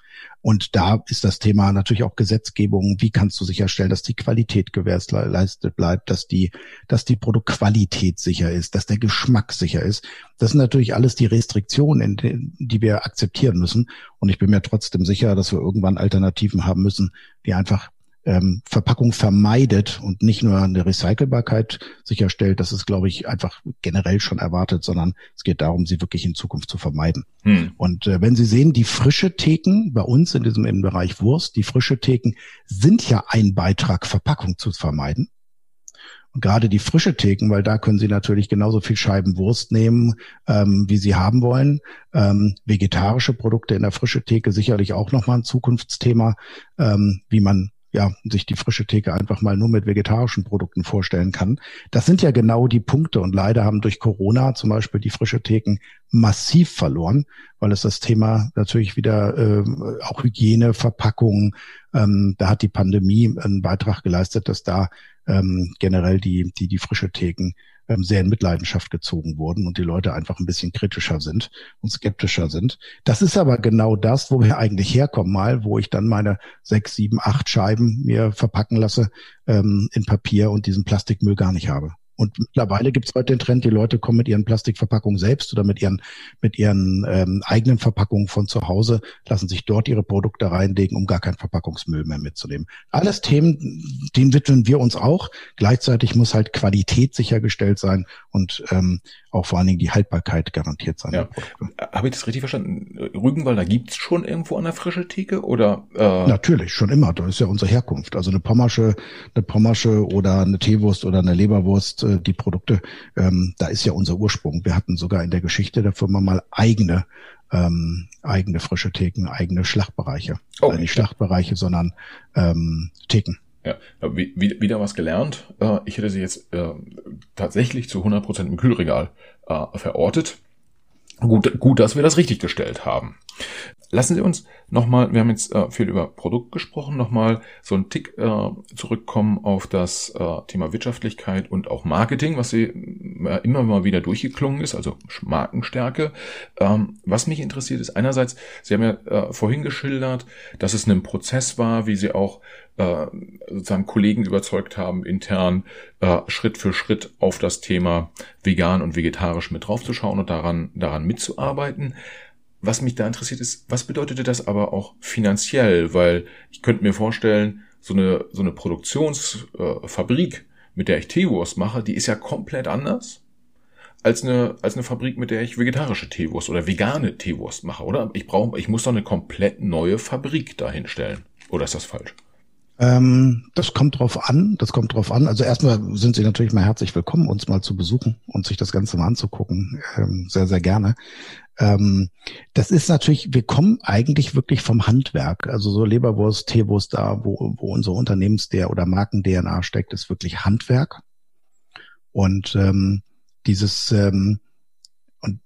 Und da ist das Thema natürlich auch Gesetzgebung. Wie kannst du sicherstellen, dass die Qualität gewährleistet bleibt, dass die, dass die Produktqualität sicher ist, dass der Geschmack sicher ist. Das sind natürlich alles die Restriktionen, die wir akzeptieren müssen. Und ich bin mir trotzdem sicher, dass wir irgendwann Alternativen haben müssen, die einfach ähm, Verpackung vermeidet und nicht nur eine Recycelbarkeit sicherstellt, das ist, glaube ich, einfach generell schon erwartet, sondern es geht darum, sie wirklich in Zukunft zu vermeiden. Hm. Und äh, wenn Sie sehen, die frische Theken bei uns in diesem im Bereich Wurst, die frische Theken sind ja ein Beitrag, Verpackung zu vermeiden. Und gerade die frische Theken, weil da können Sie natürlich genauso viel Scheiben Wurst nehmen, ähm, wie Sie haben wollen. Ähm, vegetarische Produkte in der frische Theke sicherlich auch nochmal ein Zukunftsthema, ähm, wie man ja, sich die frische Theke einfach mal nur mit vegetarischen Produkten vorstellen kann. Das sind ja genau die Punkte und leider haben durch Corona zum Beispiel die frische Theken massiv verloren, weil es das Thema natürlich wieder äh, auch Hygiene, Verpackung, ähm, da hat die Pandemie einen Beitrag geleistet, dass da ähm, generell die, die, die frische Theken sehr in Mitleidenschaft gezogen wurden und die Leute einfach ein bisschen kritischer sind und skeptischer sind. Das ist aber genau das, wo wir eigentlich herkommen mal, wo ich dann meine sechs, sieben, acht Scheiben mir verpacken lasse ähm, in Papier und diesen Plastikmüll gar nicht habe. Und mittlerweile gibt es heute den Trend, die Leute kommen mit ihren Plastikverpackungen selbst oder mit ihren, mit ihren ähm, eigenen Verpackungen von zu Hause, lassen sich dort ihre Produkte reinlegen, um gar keinen Verpackungsmüll mehr mitzunehmen. Alles Themen, denen widmen wir uns auch. Gleichzeitig muss halt Qualität sichergestellt sein und ähm, auch vor allen Dingen die Haltbarkeit garantiert sein. Ja. Habe ich das richtig verstanden? Rügenwalder gibt's schon irgendwo an der frische Theke oder? Äh Natürlich, schon immer. Das ist ja unsere Herkunft. Also eine Pommersche, eine Pommersche oder eine Teewurst oder eine Leberwurst, äh, die Produkte, ähm, da ist ja unser Ursprung. Wir hatten sogar in der Geschichte der Firma mal eigene ähm, eigene frische Theken, eigene Schlachtbereiche. Okay. Also nicht Schlachtbereiche, sondern ähm, Theken. Ja, wieder was gelernt. Äh, ich hätte sie jetzt äh, tatsächlich zu 100% im Kühlregal äh, verortet. Gut, gut, dass wir das richtig gestellt haben. Lassen Sie uns nochmal, wir haben jetzt äh, viel über Produkt gesprochen, nochmal so einen Tick äh, zurückkommen auf das äh, Thema Wirtschaftlichkeit und auch Marketing, was Sie äh, immer mal wieder durchgeklungen ist, also Markenstärke. Ähm, was mich interessiert ist einerseits, Sie haben ja äh, vorhin geschildert, dass es ein Prozess war, wie Sie auch äh, sozusagen Kollegen überzeugt haben, intern Schritt für Schritt auf das Thema vegan und vegetarisch mit draufzuschauen und daran, daran mitzuarbeiten. Was mich da interessiert ist, was bedeutete das aber auch finanziell? Weil ich könnte mir vorstellen, so eine, so eine Produktionsfabrik, äh, mit der ich Teewurst mache, die ist ja komplett anders als eine, als eine Fabrik, mit der ich vegetarische Teewurst oder vegane Teewurst mache, oder? Ich brauche, ich muss doch eine komplett neue Fabrik dahinstellen. Oder ist das falsch? Ähm, das kommt drauf an. Das kommt drauf an. Also erstmal sind Sie natürlich mal herzlich willkommen, uns mal zu besuchen und sich das Ganze mal anzugucken. Ähm, sehr, sehr gerne. Ähm, das ist natürlich, wir kommen eigentlich wirklich vom Handwerk. Also so Leberwurst, Teewurst da, wo, wo unsere Unternehmens- der oder Marken-DNA steckt, ist wirklich Handwerk. Und ähm, dieses ähm, und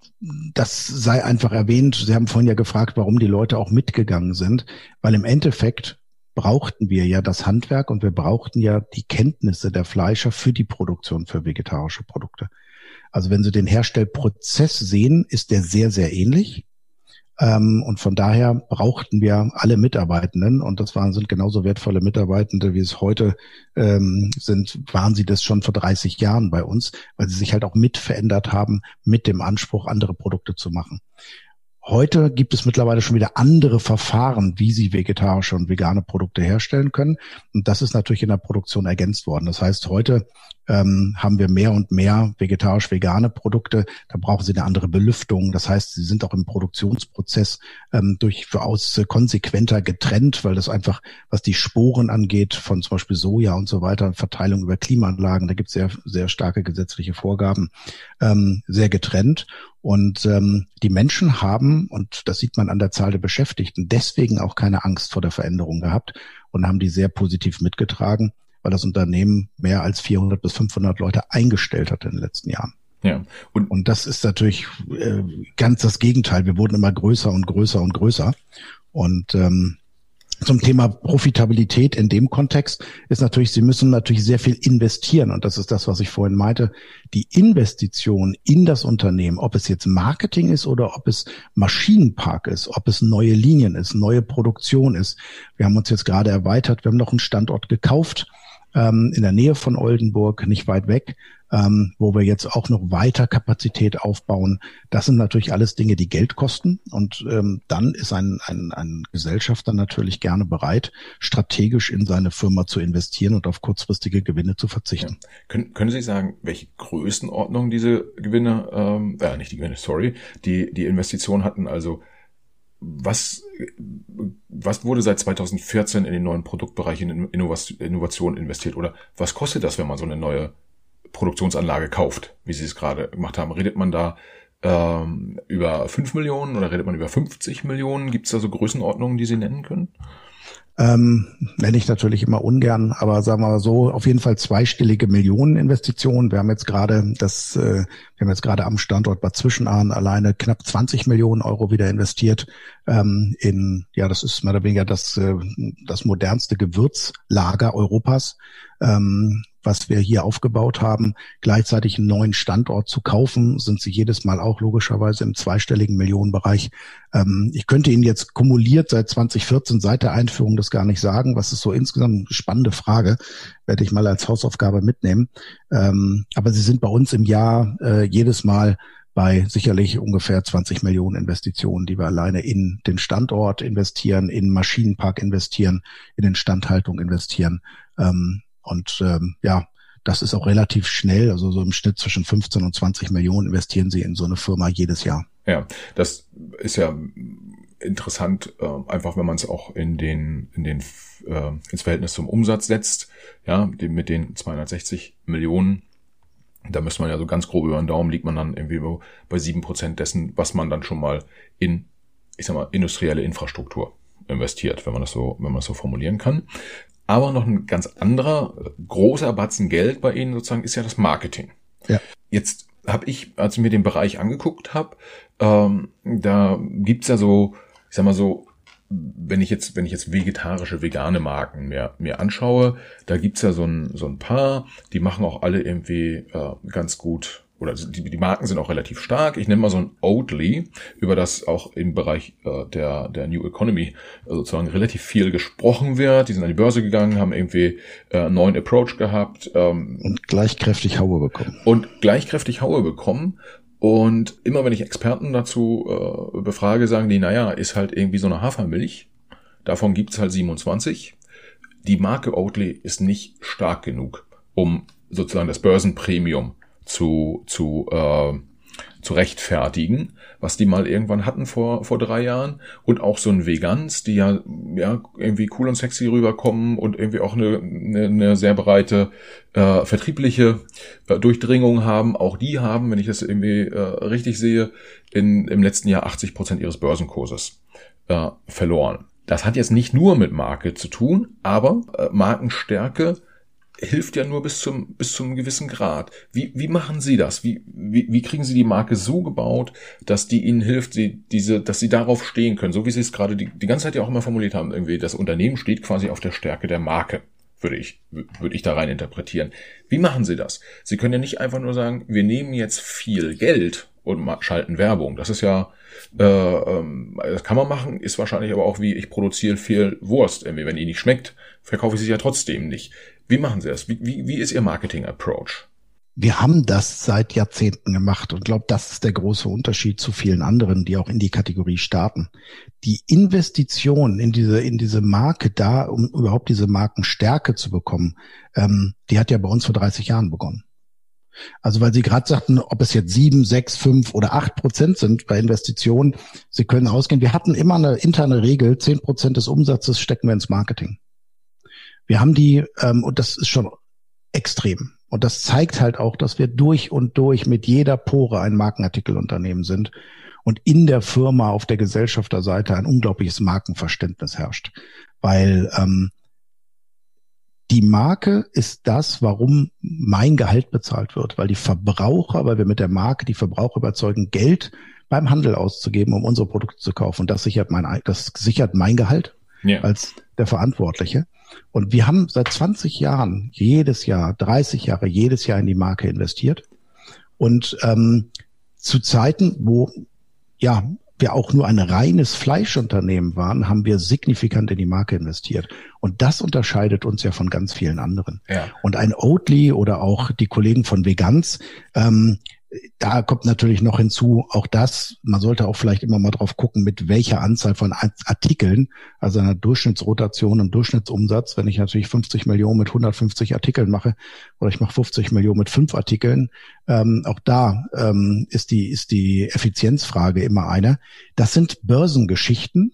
das sei einfach erwähnt. Sie haben vorhin ja gefragt, warum die Leute auch mitgegangen sind, weil im Endeffekt brauchten wir ja das Handwerk und wir brauchten ja die Kenntnisse der Fleischer für die Produktion für vegetarische Produkte. Also wenn Sie den Herstellprozess sehen, ist der sehr, sehr ähnlich. Ähm, und von daher brauchten wir alle Mitarbeitenden und das waren, sind genauso wertvolle Mitarbeitende, wie es heute ähm, sind, waren sie das schon vor 30 Jahren bei uns, weil sie sich halt auch mit verändert haben, mit dem Anspruch, andere Produkte zu machen. Heute gibt es mittlerweile schon wieder andere Verfahren, wie sie vegetarische und vegane Produkte herstellen können. Und das ist natürlich in der Produktion ergänzt worden. Das heißt, heute ähm, haben wir mehr und mehr vegetarisch-vegane Produkte. Da brauchen sie eine andere Belüftung. Das heißt, sie sind auch im Produktionsprozess ähm, durchaus konsequenter getrennt, weil das einfach, was die Sporen angeht, von zum Beispiel Soja und so weiter, Verteilung über Klimaanlagen, da gibt es sehr, sehr starke gesetzliche Vorgaben, ähm, sehr getrennt. Und ähm, die Menschen haben, und das sieht man an der Zahl der Beschäftigten, deswegen auch keine Angst vor der Veränderung gehabt und haben die sehr positiv mitgetragen weil das Unternehmen mehr als 400 bis 500 Leute eingestellt hat in den letzten Jahren. Ja. Und, und das ist natürlich äh, ganz das Gegenteil. Wir wurden immer größer und größer und größer. Und ähm, zum Thema Profitabilität in dem Kontext ist natürlich, Sie müssen natürlich sehr viel investieren. Und das ist das, was ich vorhin meinte. Die Investition in das Unternehmen, ob es jetzt Marketing ist oder ob es Maschinenpark ist, ob es neue Linien ist, neue Produktion ist. Wir haben uns jetzt gerade erweitert. Wir haben noch einen Standort gekauft ähm, in der Nähe von Oldenburg, nicht weit weg, ähm, wo wir jetzt auch noch weiter Kapazität aufbauen. Das sind natürlich alles Dinge, die Geld kosten. Und ähm, dann ist ein, ein, ein Gesellschafter natürlich gerne bereit, strategisch in seine Firma zu investieren und auf kurzfristige Gewinne zu verzichten. Ja. Können, können Sie sagen, welche Größenordnung diese Gewinne, ähm, äh, nicht die Gewinne, sorry, die, die Investitionen hatten? Also was, was wurde seit 2014 in den neuen Produktbereich in Innovation investiert? Oder was kostet das, wenn man so eine neue Produktionsanlage kauft, wie Sie es gerade gemacht haben? Redet man da ähm, über 5 Millionen oder redet man über 50 Millionen? Gibt es da so Größenordnungen, die Sie nennen können? Ähm, nenne ich natürlich immer ungern, aber sagen wir mal so, auf jeden Fall zweistellige Millioneninvestitionen. Wir haben jetzt gerade das, äh, wir haben jetzt gerade am Standort Bad Zwischenahn alleine knapp 20 Millionen Euro wieder investiert ähm, in, ja, das ist mehr oder weniger das, äh, das modernste Gewürzlager Europas. Ähm, was wir hier aufgebaut haben, gleichzeitig einen neuen Standort zu kaufen, sind sie jedes Mal auch logischerweise im zweistelligen Millionenbereich. Ähm, ich könnte Ihnen jetzt kumuliert seit 2014, seit der Einführung das gar nicht sagen. Was ist so insgesamt eine spannende Frage, werde ich mal als Hausaufgabe mitnehmen. Ähm, aber sie sind bei uns im Jahr äh, jedes Mal bei sicherlich ungefähr 20 Millionen Investitionen, die wir alleine in den Standort investieren, in Maschinenpark investieren, in Instandhaltung investieren. Ähm, und ähm, ja, das ist auch relativ schnell, also so im Schnitt zwischen 15 und 20 Millionen investieren sie in so eine Firma jedes Jahr. Ja, das ist ja interessant, äh, einfach wenn man es auch in den, in den, äh, ins Verhältnis zum Umsatz setzt, ja, die, mit den 260 Millionen, da müsste man ja so ganz grob über den Daumen liegt man dann irgendwie bei sieben Prozent dessen, was man dann schon mal in, ich sag mal, industrielle Infrastruktur investiert, wenn man das so, wenn man das so formulieren kann. Aber noch ein ganz anderer großer Batzen Geld bei Ihnen sozusagen ist ja das Marketing. Ja. Jetzt habe ich, als ich mir den Bereich angeguckt habe, ähm, da gibt's ja so, ich sag mal so, wenn ich jetzt, wenn ich jetzt vegetarische, vegane Marken mir, mir anschaue, da gibt's ja so ein, so ein paar, die machen auch alle irgendwie äh, ganz gut oder die, die Marken sind auch relativ stark. Ich nenne mal so ein Oatly, über das auch im Bereich äh, der, der New Economy äh, sozusagen relativ viel gesprochen wird. Die sind an die Börse gegangen, haben irgendwie äh, einen neuen Approach gehabt. Ähm, und gleichkräftig Haue bekommen. Und gleichkräftig Haue bekommen. Und immer wenn ich Experten dazu äh, befrage, sagen die, naja, ist halt irgendwie so eine Hafermilch. Davon gibt's halt 27. Die Marke Oatly ist nicht stark genug, um sozusagen das Börsenpremium zu, zu, äh, zu rechtfertigen, was die mal irgendwann hatten vor, vor drei Jahren. Und auch so ein Vegans, die ja, ja irgendwie cool und sexy rüberkommen und irgendwie auch eine, eine, eine sehr breite äh, vertriebliche äh, Durchdringung haben. Auch die haben, wenn ich das irgendwie äh, richtig sehe, in, im letzten Jahr 80 Prozent ihres Börsenkurses äh, verloren. Das hat jetzt nicht nur mit Marke zu tun, aber äh, Markenstärke hilft ja nur bis zum, bis zum gewissen Grad. Wie, wie machen Sie das? Wie, wie, wie kriegen Sie die Marke so gebaut, dass die Ihnen hilft, sie, diese, dass Sie darauf stehen können? So wie Sie es gerade die, die ganze Zeit ja auch immer formuliert haben, irgendwie, das Unternehmen steht quasi auf der Stärke der Marke. Würde ich, würde ich da rein interpretieren. Wie machen Sie das? Sie können ja nicht einfach nur sagen, wir nehmen jetzt viel Geld und schalten Werbung. Das ist ja, äh, ähm, das kann man machen, ist wahrscheinlich aber auch wie, ich produziere viel Wurst. Irgendwie, wenn die nicht schmeckt, verkaufe ich sie ja trotzdem nicht. Wie machen Sie das? Wie, wie, wie ist Ihr Marketing-Approach? Wir haben das seit Jahrzehnten gemacht und glaube, das ist der große Unterschied zu vielen anderen, die auch in die Kategorie starten. Die Investition in diese in diese Marke da, um überhaupt diese Markenstärke zu bekommen, ähm, die hat ja bei uns vor 30 Jahren begonnen. Also weil Sie gerade sagten, ob es jetzt sieben, sechs, fünf oder acht Prozent sind bei Investitionen, Sie können ausgehen. Wir hatten immer eine interne Regel: zehn Prozent des Umsatzes stecken wir ins Marketing. Wir haben die, ähm, und das ist schon extrem. Und das zeigt halt auch, dass wir durch und durch mit jeder Pore ein Markenartikelunternehmen sind und in der Firma auf der Gesellschafterseite ein unglaubliches Markenverständnis herrscht. Weil ähm, die Marke ist das, warum mein Gehalt bezahlt wird, weil die Verbraucher, weil wir mit der Marke die Verbraucher überzeugen, Geld beim Handel auszugeben, um unsere Produkte zu kaufen. Und das sichert mein, das sichert mein Gehalt ja. als der Verantwortliche. Und wir haben seit 20 Jahren jedes Jahr, 30 Jahre, jedes Jahr in die Marke investiert. Und ähm, zu Zeiten, wo ja wir auch nur ein reines Fleischunternehmen waren, haben wir signifikant in die Marke investiert. Und das unterscheidet uns ja von ganz vielen anderen. Ja. Und ein Oatly oder auch die Kollegen von Vegans, ähm, da kommt natürlich noch hinzu, auch das, man sollte auch vielleicht immer mal drauf gucken, mit welcher Anzahl von Artikeln, also einer Durchschnittsrotation und Durchschnittsumsatz, wenn ich natürlich 50 Millionen mit 150 Artikeln mache oder ich mache 50 Millionen mit fünf Artikeln, ähm, auch da ähm, ist die ist die Effizienzfrage immer eine. Das sind Börsengeschichten,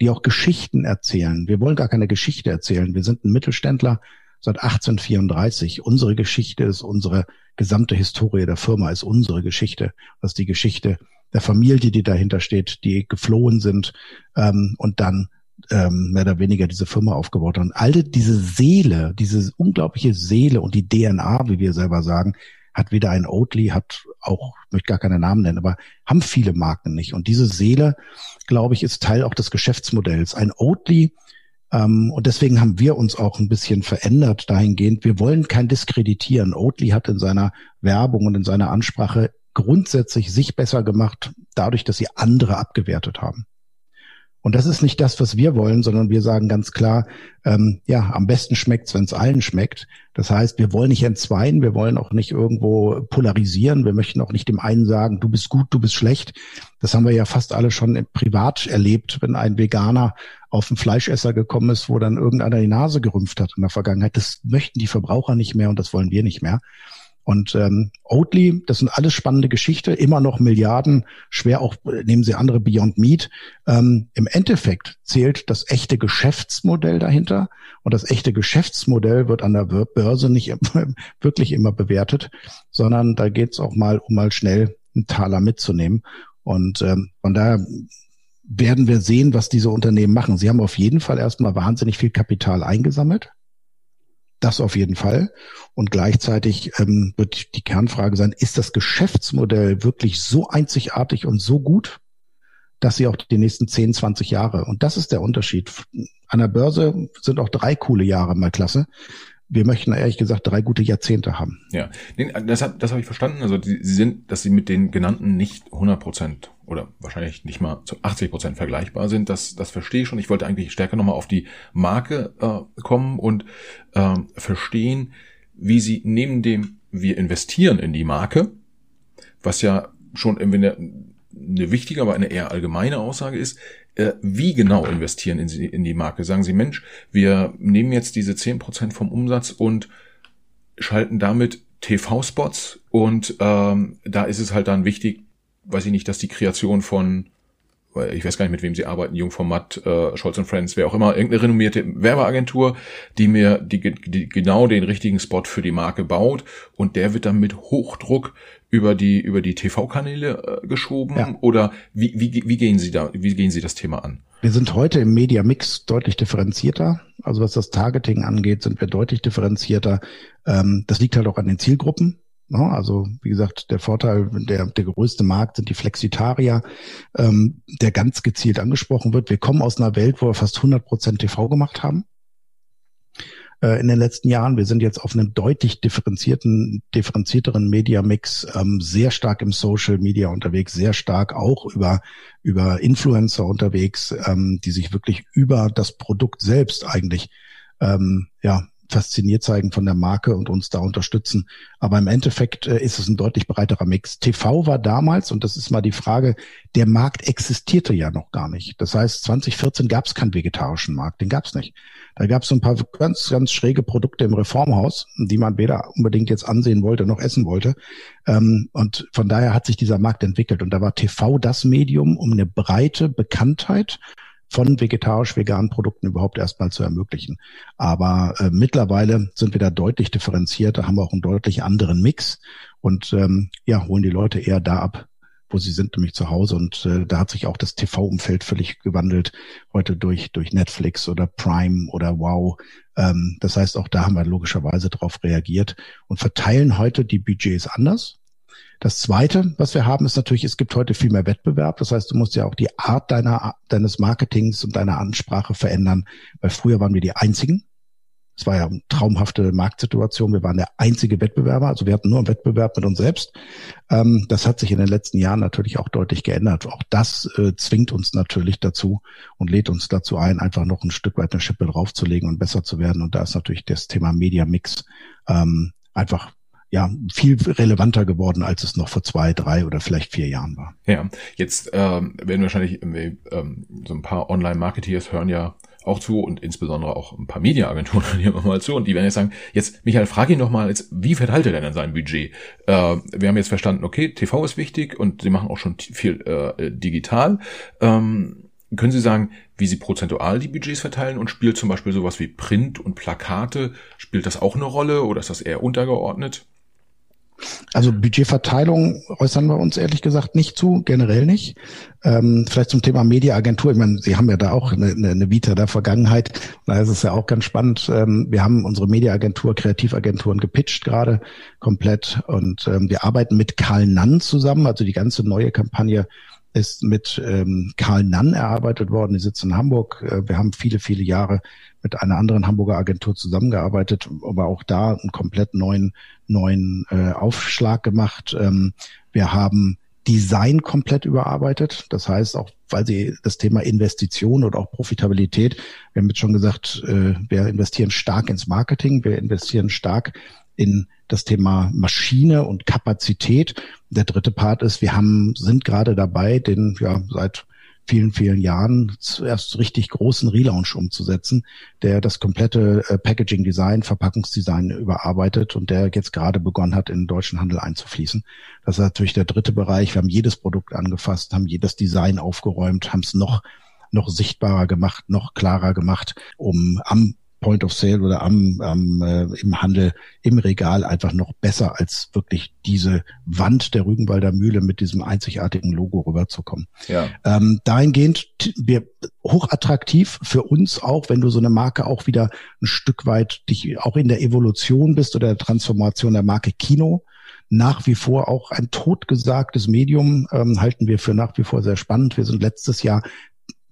die auch Geschichten erzählen. Wir wollen gar keine Geschichte erzählen. Wir sind ein Mittelständler seit 1834. Unsere Geschichte ist unsere gesamte Historie der Firma, ist unsere Geschichte. Das ist die Geschichte der Familie, die dahinter steht, die geflohen sind ähm, und dann ähm, mehr oder weniger diese Firma aufgebaut haben. Alle diese Seele, diese unglaubliche Seele und die DNA, wie wir selber sagen, hat weder ein Oatly, hat auch, ich möchte gar keine Namen nennen, aber haben viele Marken nicht. Und diese Seele, glaube ich, ist Teil auch des Geschäftsmodells. Ein Oatly und deswegen haben wir uns auch ein bisschen verändert dahingehend. Wir wollen kein Diskreditieren. Oatly hat in seiner Werbung und in seiner Ansprache grundsätzlich sich besser gemacht, dadurch, dass sie andere abgewertet haben. Und das ist nicht das, was wir wollen, sondern wir sagen ganz klar, ähm, ja, am besten schmeckt's, wenn es allen schmeckt. Das heißt, wir wollen nicht entzweien, wir wollen auch nicht irgendwo polarisieren, wir möchten auch nicht dem einen sagen, du bist gut, du bist schlecht. Das haben wir ja fast alle schon privat erlebt, wenn ein Veganer auf einen Fleischesser gekommen ist, wo dann irgendeiner die Nase gerümpft hat in der Vergangenheit. Das möchten die Verbraucher nicht mehr und das wollen wir nicht mehr. Und ähm, Oatly, das sind alles spannende Geschichte, immer noch Milliarden, schwer auch, nehmen Sie andere Beyond Meat. Ähm, Im Endeffekt zählt das echte Geschäftsmodell dahinter und das echte Geschäftsmodell wird an der Börse nicht wirklich immer bewertet, sondern da geht es auch mal, um mal schnell einen Taler mitzunehmen. Und ähm, von daher werden wir sehen, was diese Unternehmen machen. Sie haben auf jeden Fall erstmal wahnsinnig viel Kapital eingesammelt das auf jeden Fall. Und gleichzeitig ähm, wird die Kernfrage sein, ist das Geschäftsmodell wirklich so einzigartig und so gut, dass sie auch die nächsten 10, 20 Jahre, und das ist der Unterschied. An der Börse sind auch drei coole Jahre mal klasse wir möchten ehrlich gesagt drei gute Jahrzehnte haben. Ja, das, das habe ich verstanden. Also die, sie sind, dass sie mit den genannten nicht 100 Prozent oder wahrscheinlich nicht mal zu 80 Prozent vergleichbar sind. Das, das verstehe ich schon. Ich wollte eigentlich stärker nochmal auf die Marke äh, kommen und äh, verstehen, wie sie neben dem wir investieren in die Marke, was ja schon irgendwie eine, eine wichtige, aber eine eher allgemeine Aussage ist, wie genau investieren in, in die Marke? Sagen Sie, Mensch, wir nehmen jetzt diese zehn Prozent vom Umsatz und schalten damit TV-Spots und ähm, da ist es halt dann wichtig, weiß ich nicht, dass die Kreation von ich weiß gar nicht, mit wem sie arbeiten, Jungformat, äh, Scholz und Friends, wer auch immer, irgendeine renommierte Werbeagentur, die mir die, die genau den richtigen Spot für die Marke baut und der wird dann mit Hochdruck über die über die TV-Kanäle äh, geschoben ja. oder wie, wie, wie gehen Sie da wie gehen Sie das Thema an? Wir sind heute im Media Mix deutlich differenzierter. Also was das Targeting angeht, sind wir deutlich differenzierter. Ähm, das liegt halt auch an den Zielgruppen. Ne? Also wie gesagt, der Vorteil, der, der größte Markt sind die Flexitarier, ähm, der ganz gezielt angesprochen wird. Wir kommen aus einer Welt, wo wir fast 100 Prozent TV gemacht haben äh, in den letzten Jahren. Wir sind jetzt auf einem deutlich differenzierten, differenzierteren Media-Mix, ähm, sehr stark im Social Media unterwegs, sehr stark auch über, über Influencer unterwegs, ähm, die sich wirklich über das Produkt selbst eigentlich ähm, ja, fasziniert zeigen von der Marke und uns da unterstützen. Aber im Endeffekt äh, ist es ein deutlich breiterer Mix. TV war damals, und das ist mal die Frage, der Markt existierte ja noch gar nicht. Das heißt, 2014 gab es keinen vegetarischen Markt, den gab es nicht. Da gab es so ein paar ganz, ganz schräge Produkte im Reformhaus, die man weder unbedingt jetzt ansehen wollte noch essen wollte. Ähm, und von daher hat sich dieser Markt entwickelt. Und da war TV das Medium, um eine breite Bekanntheit von vegetarisch-veganen Produkten überhaupt erstmal zu ermöglichen. Aber äh, mittlerweile sind wir da deutlich differenzierter, haben auch einen deutlich anderen Mix und ähm, ja, holen die Leute eher da ab, wo sie sind, nämlich zu Hause. Und äh, da hat sich auch das TV-Umfeld völlig gewandelt, heute durch, durch Netflix oder Prime oder Wow. Ähm, das heißt, auch da haben wir logischerweise darauf reagiert und verteilen heute die Budgets anders. Das zweite, was wir haben, ist natürlich, es gibt heute viel mehr Wettbewerb. Das heißt, du musst ja auch die Art deiner, deines Marketings und deiner Ansprache verändern, weil früher waren wir die einzigen. Es war ja eine traumhafte Marktsituation. Wir waren der einzige Wettbewerber. Also wir hatten nur einen Wettbewerb mit uns selbst. Ähm, das hat sich in den letzten Jahren natürlich auch deutlich geändert. Auch das äh, zwingt uns natürlich dazu und lädt uns dazu ein, einfach noch ein Stück weit eine Schippe draufzulegen und besser zu werden. Und da ist natürlich das Thema Media Mix ähm, einfach ja viel relevanter geworden, als es noch vor zwei, drei oder vielleicht vier Jahren war. Ja, jetzt ähm, werden wahrscheinlich ähm, so ein paar Online-Marketeers hören ja auch zu und insbesondere auch ein paar Mediaagenturen hören mal zu und die werden jetzt sagen, jetzt Michael, frag ihn doch mal, jetzt, wie verteilt er denn sein Budget? Äh, wir haben jetzt verstanden, okay, TV ist wichtig und sie machen auch schon viel äh, digital. Ähm, können Sie sagen, wie Sie prozentual die Budgets verteilen und spielt zum Beispiel sowas wie Print und Plakate, spielt das auch eine Rolle oder ist das eher untergeordnet? Also Budgetverteilung äußern wir uns ehrlich gesagt nicht zu, generell nicht. Ähm, vielleicht zum Thema Mediaagentur. Ich meine, Sie haben ja da auch eine, eine Vita der Vergangenheit. Da ist es ja auch ganz spannend. Ähm, wir haben unsere Mediaagentur, Kreativagenturen gepitcht gerade komplett und ähm, wir arbeiten mit Karl Nann zusammen. Also die ganze neue Kampagne ist mit ähm, Karl Nann erarbeitet worden. Die sitzt in Hamburg. Äh, wir haben viele, viele Jahre mit einer anderen Hamburger Agentur zusammengearbeitet, aber auch da einen komplett neuen, neuen äh, Aufschlag gemacht. Ähm, wir haben Design komplett überarbeitet. Das heißt, auch weil sie das Thema Investition oder auch Profitabilität, wir haben jetzt schon gesagt, äh, wir investieren stark ins Marketing, wir investieren stark in das Thema Maschine und Kapazität. Der dritte Part ist, wir haben, sind gerade dabei, den ja seit vielen, vielen Jahren zuerst richtig großen Relaunch umzusetzen, der das komplette äh, Packaging Design, Verpackungsdesign überarbeitet und der jetzt gerade begonnen hat, in den deutschen Handel einzufließen. Das ist natürlich der dritte Bereich. Wir haben jedes Produkt angefasst, haben jedes Design aufgeräumt, haben es noch noch sichtbarer gemacht, noch klarer gemacht, um am Point of Sale oder am, am äh, im Handel im Regal einfach noch besser als wirklich diese Wand der Rügenwalder Mühle mit diesem einzigartigen Logo rüberzukommen. Ja. Ähm, dahingehend wir hochattraktiv für uns auch, wenn du so eine Marke auch wieder ein Stück weit dich auch in der Evolution bist oder der Transformation der Marke Kino nach wie vor auch ein totgesagtes Medium, ähm, halten wir für nach wie vor sehr spannend. Wir sind letztes Jahr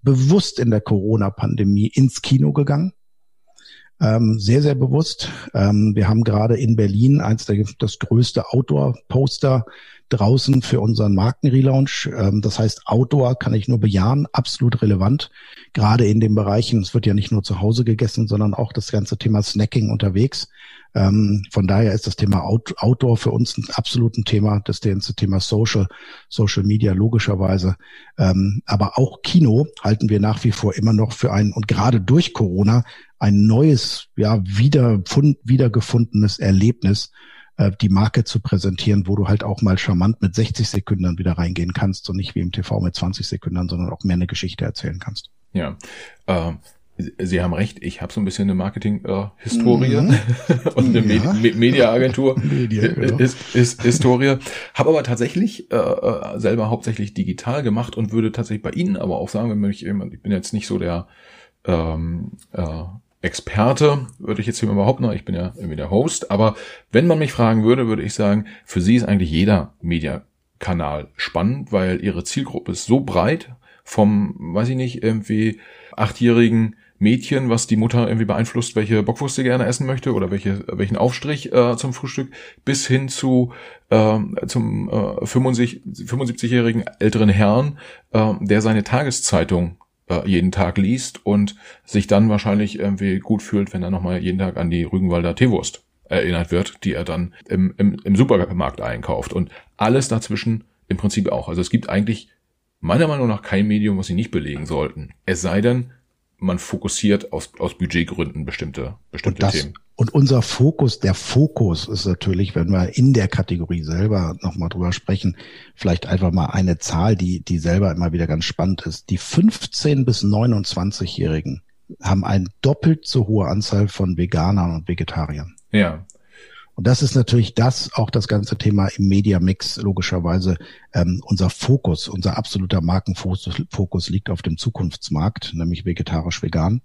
bewusst in der Corona-Pandemie ins Kino gegangen. Ähm, sehr, sehr bewusst. Ähm, wir haben gerade in Berlin eins der, das größte Outdoor-Poster draußen für unseren Markenrelaunch. Ähm, das heißt, Outdoor kann ich nur bejahen, absolut relevant. Gerade in den Bereichen, es wird ja nicht nur zu Hause gegessen, sondern auch das ganze Thema Snacking unterwegs. Ähm, von daher ist das Thema Out Outdoor für uns ein absolutes Thema. Das ganze Thema Social, Social Media logischerweise. Ähm, aber auch Kino halten wir nach wie vor immer noch für ein und gerade durch Corona ein neues, ja, wiederfund, wiedergefundenes Erlebnis, äh, die Marke zu präsentieren, wo du halt auch mal charmant mit 60 Sekunden wieder reingehen kannst und nicht wie im TV mit 20 Sekunden, sondern auch mehr eine Geschichte erzählen kannst. Ja. Ähm Sie haben recht, ich habe so ein bisschen eine Marketing-Historie äh, mhm. und eine ja. Med Media-Agentur Media, genau. ist, ist Historie. Habe aber tatsächlich äh, äh, selber hauptsächlich digital gemacht und würde tatsächlich bei Ihnen aber auch sagen, wenn ich, ich bin jetzt nicht so der ähm, äh, Experte, würde ich jetzt hier mal behaupten, ich bin ja irgendwie der Host, aber wenn man mich fragen würde, würde ich sagen, für Sie ist eigentlich jeder Media-Kanal spannend, weil Ihre Zielgruppe ist so breit, vom, weiß ich nicht, irgendwie achtjährigen Mädchen, was die Mutter irgendwie beeinflusst, welche Bockwurst sie gerne essen möchte oder welche, welchen Aufstrich äh, zum Frühstück, bis hin zu äh, zum äh, 75-jährigen älteren Herrn, äh, der seine Tageszeitung äh, jeden Tag liest und sich dann wahrscheinlich irgendwie gut fühlt, wenn er nochmal jeden Tag an die Rügenwalder Teewurst erinnert wird, die er dann im, im, im Supermarkt einkauft. Und alles dazwischen im Prinzip auch. Also es gibt eigentlich meiner Meinung nach kein Medium, was sie nicht belegen sollten. Es sei denn, man fokussiert aus, aus Budgetgründen bestimmte, bestimmte und das, Themen. Und unser Fokus, der Fokus ist natürlich, wenn wir in der Kategorie selber nochmal drüber sprechen, vielleicht einfach mal eine Zahl, die, die selber immer wieder ganz spannend ist. Die 15 bis 29-Jährigen haben eine doppelt so hohe Anzahl von Veganern und Vegetariern. Ja. Und das ist natürlich das, auch das ganze Thema im Media-Mix, logischerweise ähm, unser Fokus, unser absoluter Markenfokus liegt auf dem Zukunftsmarkt, nämlich vegetarisch-vegan.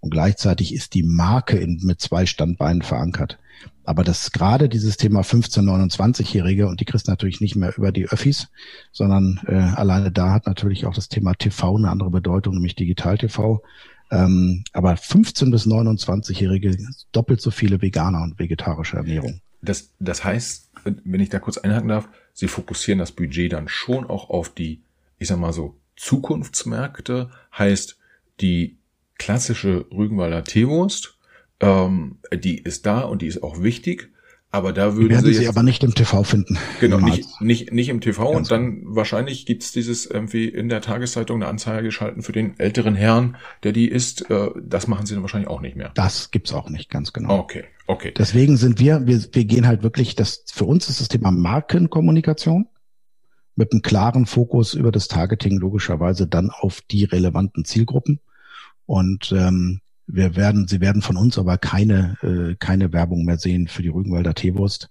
Und gleichzeitig ist die Marke in, mit zwei Standbeinen verankert. Aber das gerade dieses Thema 15-, 29-Jährige, und die kriegst natürlich nicht mehr über die Öffis, sondern äh, alleine da hat natürlich auch das Thema TV eine andere Bedeutung, nämlich Digital-TV. Ähm, aber 15 bis 29-Jährige doppelt so viele Veganer und vegetarische Ernährung. Das, das heißt, wenn ich da kurz einhaken darf, Sie fokussieren das Budget dann schon auch auf die, ich sag mal so, Zukunftsmärkte, heißt die klassische Rügenwalder Teewurst, ähm, die ist da und die ist auch wichtig. Aber da würden werden sie, sie aber nicht im TV finden. Genau, nicht, nicht, nicht im TV. Ganz und dann genau. wahrscheinlich gibt's dieses irgendwie in der Tageszeitung eine Anzeige geschalten für den älteren Herrn, der die isst. Äh, das machen sie dann wahrscheinlich auch nicht mehr. Das gibt's auch nicht, ganz genau. Okay, okay. Deswegen sind wir, wir, wir gehen halt wirklich, das für uns ist das Thema Markenkommunikation mit einem klaren Fokus über das Targeting logischerweise dann auf die relevanten Zielgruppen. Und ähm, wir werden, Sie werden von uns aber keine, äh, keine Werbung mehr sehen für die Rügenwalder Teewurst,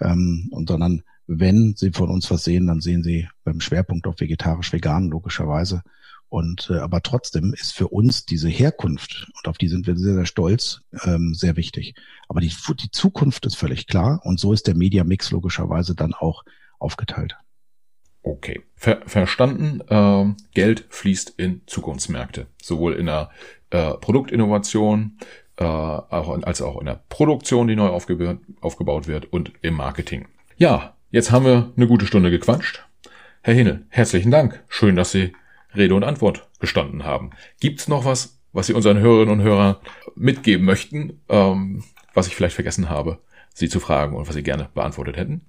ähm, und sondern wenn Sie von uns was sehen, dann sehen Sie beim Schwerpunkt auf vegetarisch-vegan logischerweise. Und äh, aber trotzdem ist für uns diese Herkunft, und auf die sind wir sehr, sehr stolz, ähm, sehr wichtig. Aber die, die Zukunft ist völlig klar und so ist der Media Mix logischerweise dann auch aufgeteilt. Okay, Ver verstanden. Ähm, Geld fließt in Zukunftsmärkte, sowohl in der äh, Produktinnovation, äh, auch, als auch in der Produktion, die neu aufgebe aufgebaut wird und im Marketing. Ja, jetzt haben wir eine gute Stunde gequatscht. Herr Hinel, herzlichen Dank. Schön, dass Sie Rede und Antwort gestanden haben. Gibt's noch was, was Sie unseren Hörerinnen und Hörern mitgeben möchten, ähm, was ich vielleicht vergessen habe, Sie zu fragen und was Sie gerne beantwortet hätten?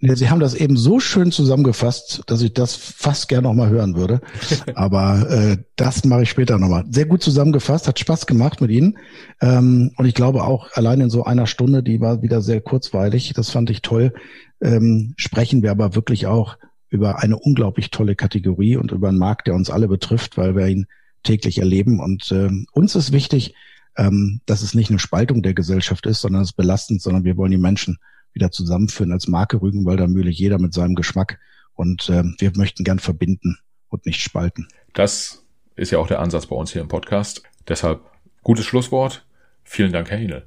Sie haben das eben so schön zusammengefasst, dass ich das fast gerne noch mal hören würde. Aber äh, das mache ich später nochmal. Sehr gut zusammengefasst, hat Spaß gemacht mit Ihnen. Ähm, und ich glaube auch allein in so einer Stunde, die war wieder sehr kurzweilig, das fand ich toll, ähm, sprechen wir aber wirklich auch über eine unglaublich tolle Kategorie und über einen Markt, der uns alle betrifft, weil wir ihn täglich erleben. Und äh, uns ist wichtig, ähm, dass es nicht eine Spaltung der Gesellschaft ist, sondern es ist belastend, sondern wir wollen die Menschen wieder zusammenführen als Marke Rügenwalder Mühle, jeder mit seinem Geschmack. Und äh, wir möchten gern verbinden und nicht spalten. Das ist ja auch der Ansatz bei uns hier im Podcast. Deshalb gutes Schlusswort. Vielen Dank, Herr Hinel.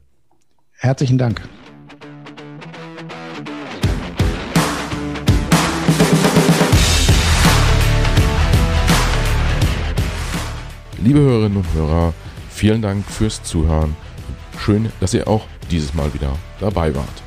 Herzlichen Dank. Liebe Hörerinnen und Hörer, vielen Dank fürs Zuhören. Schön, dass ihr auch dieses Mal wieder dabei wart.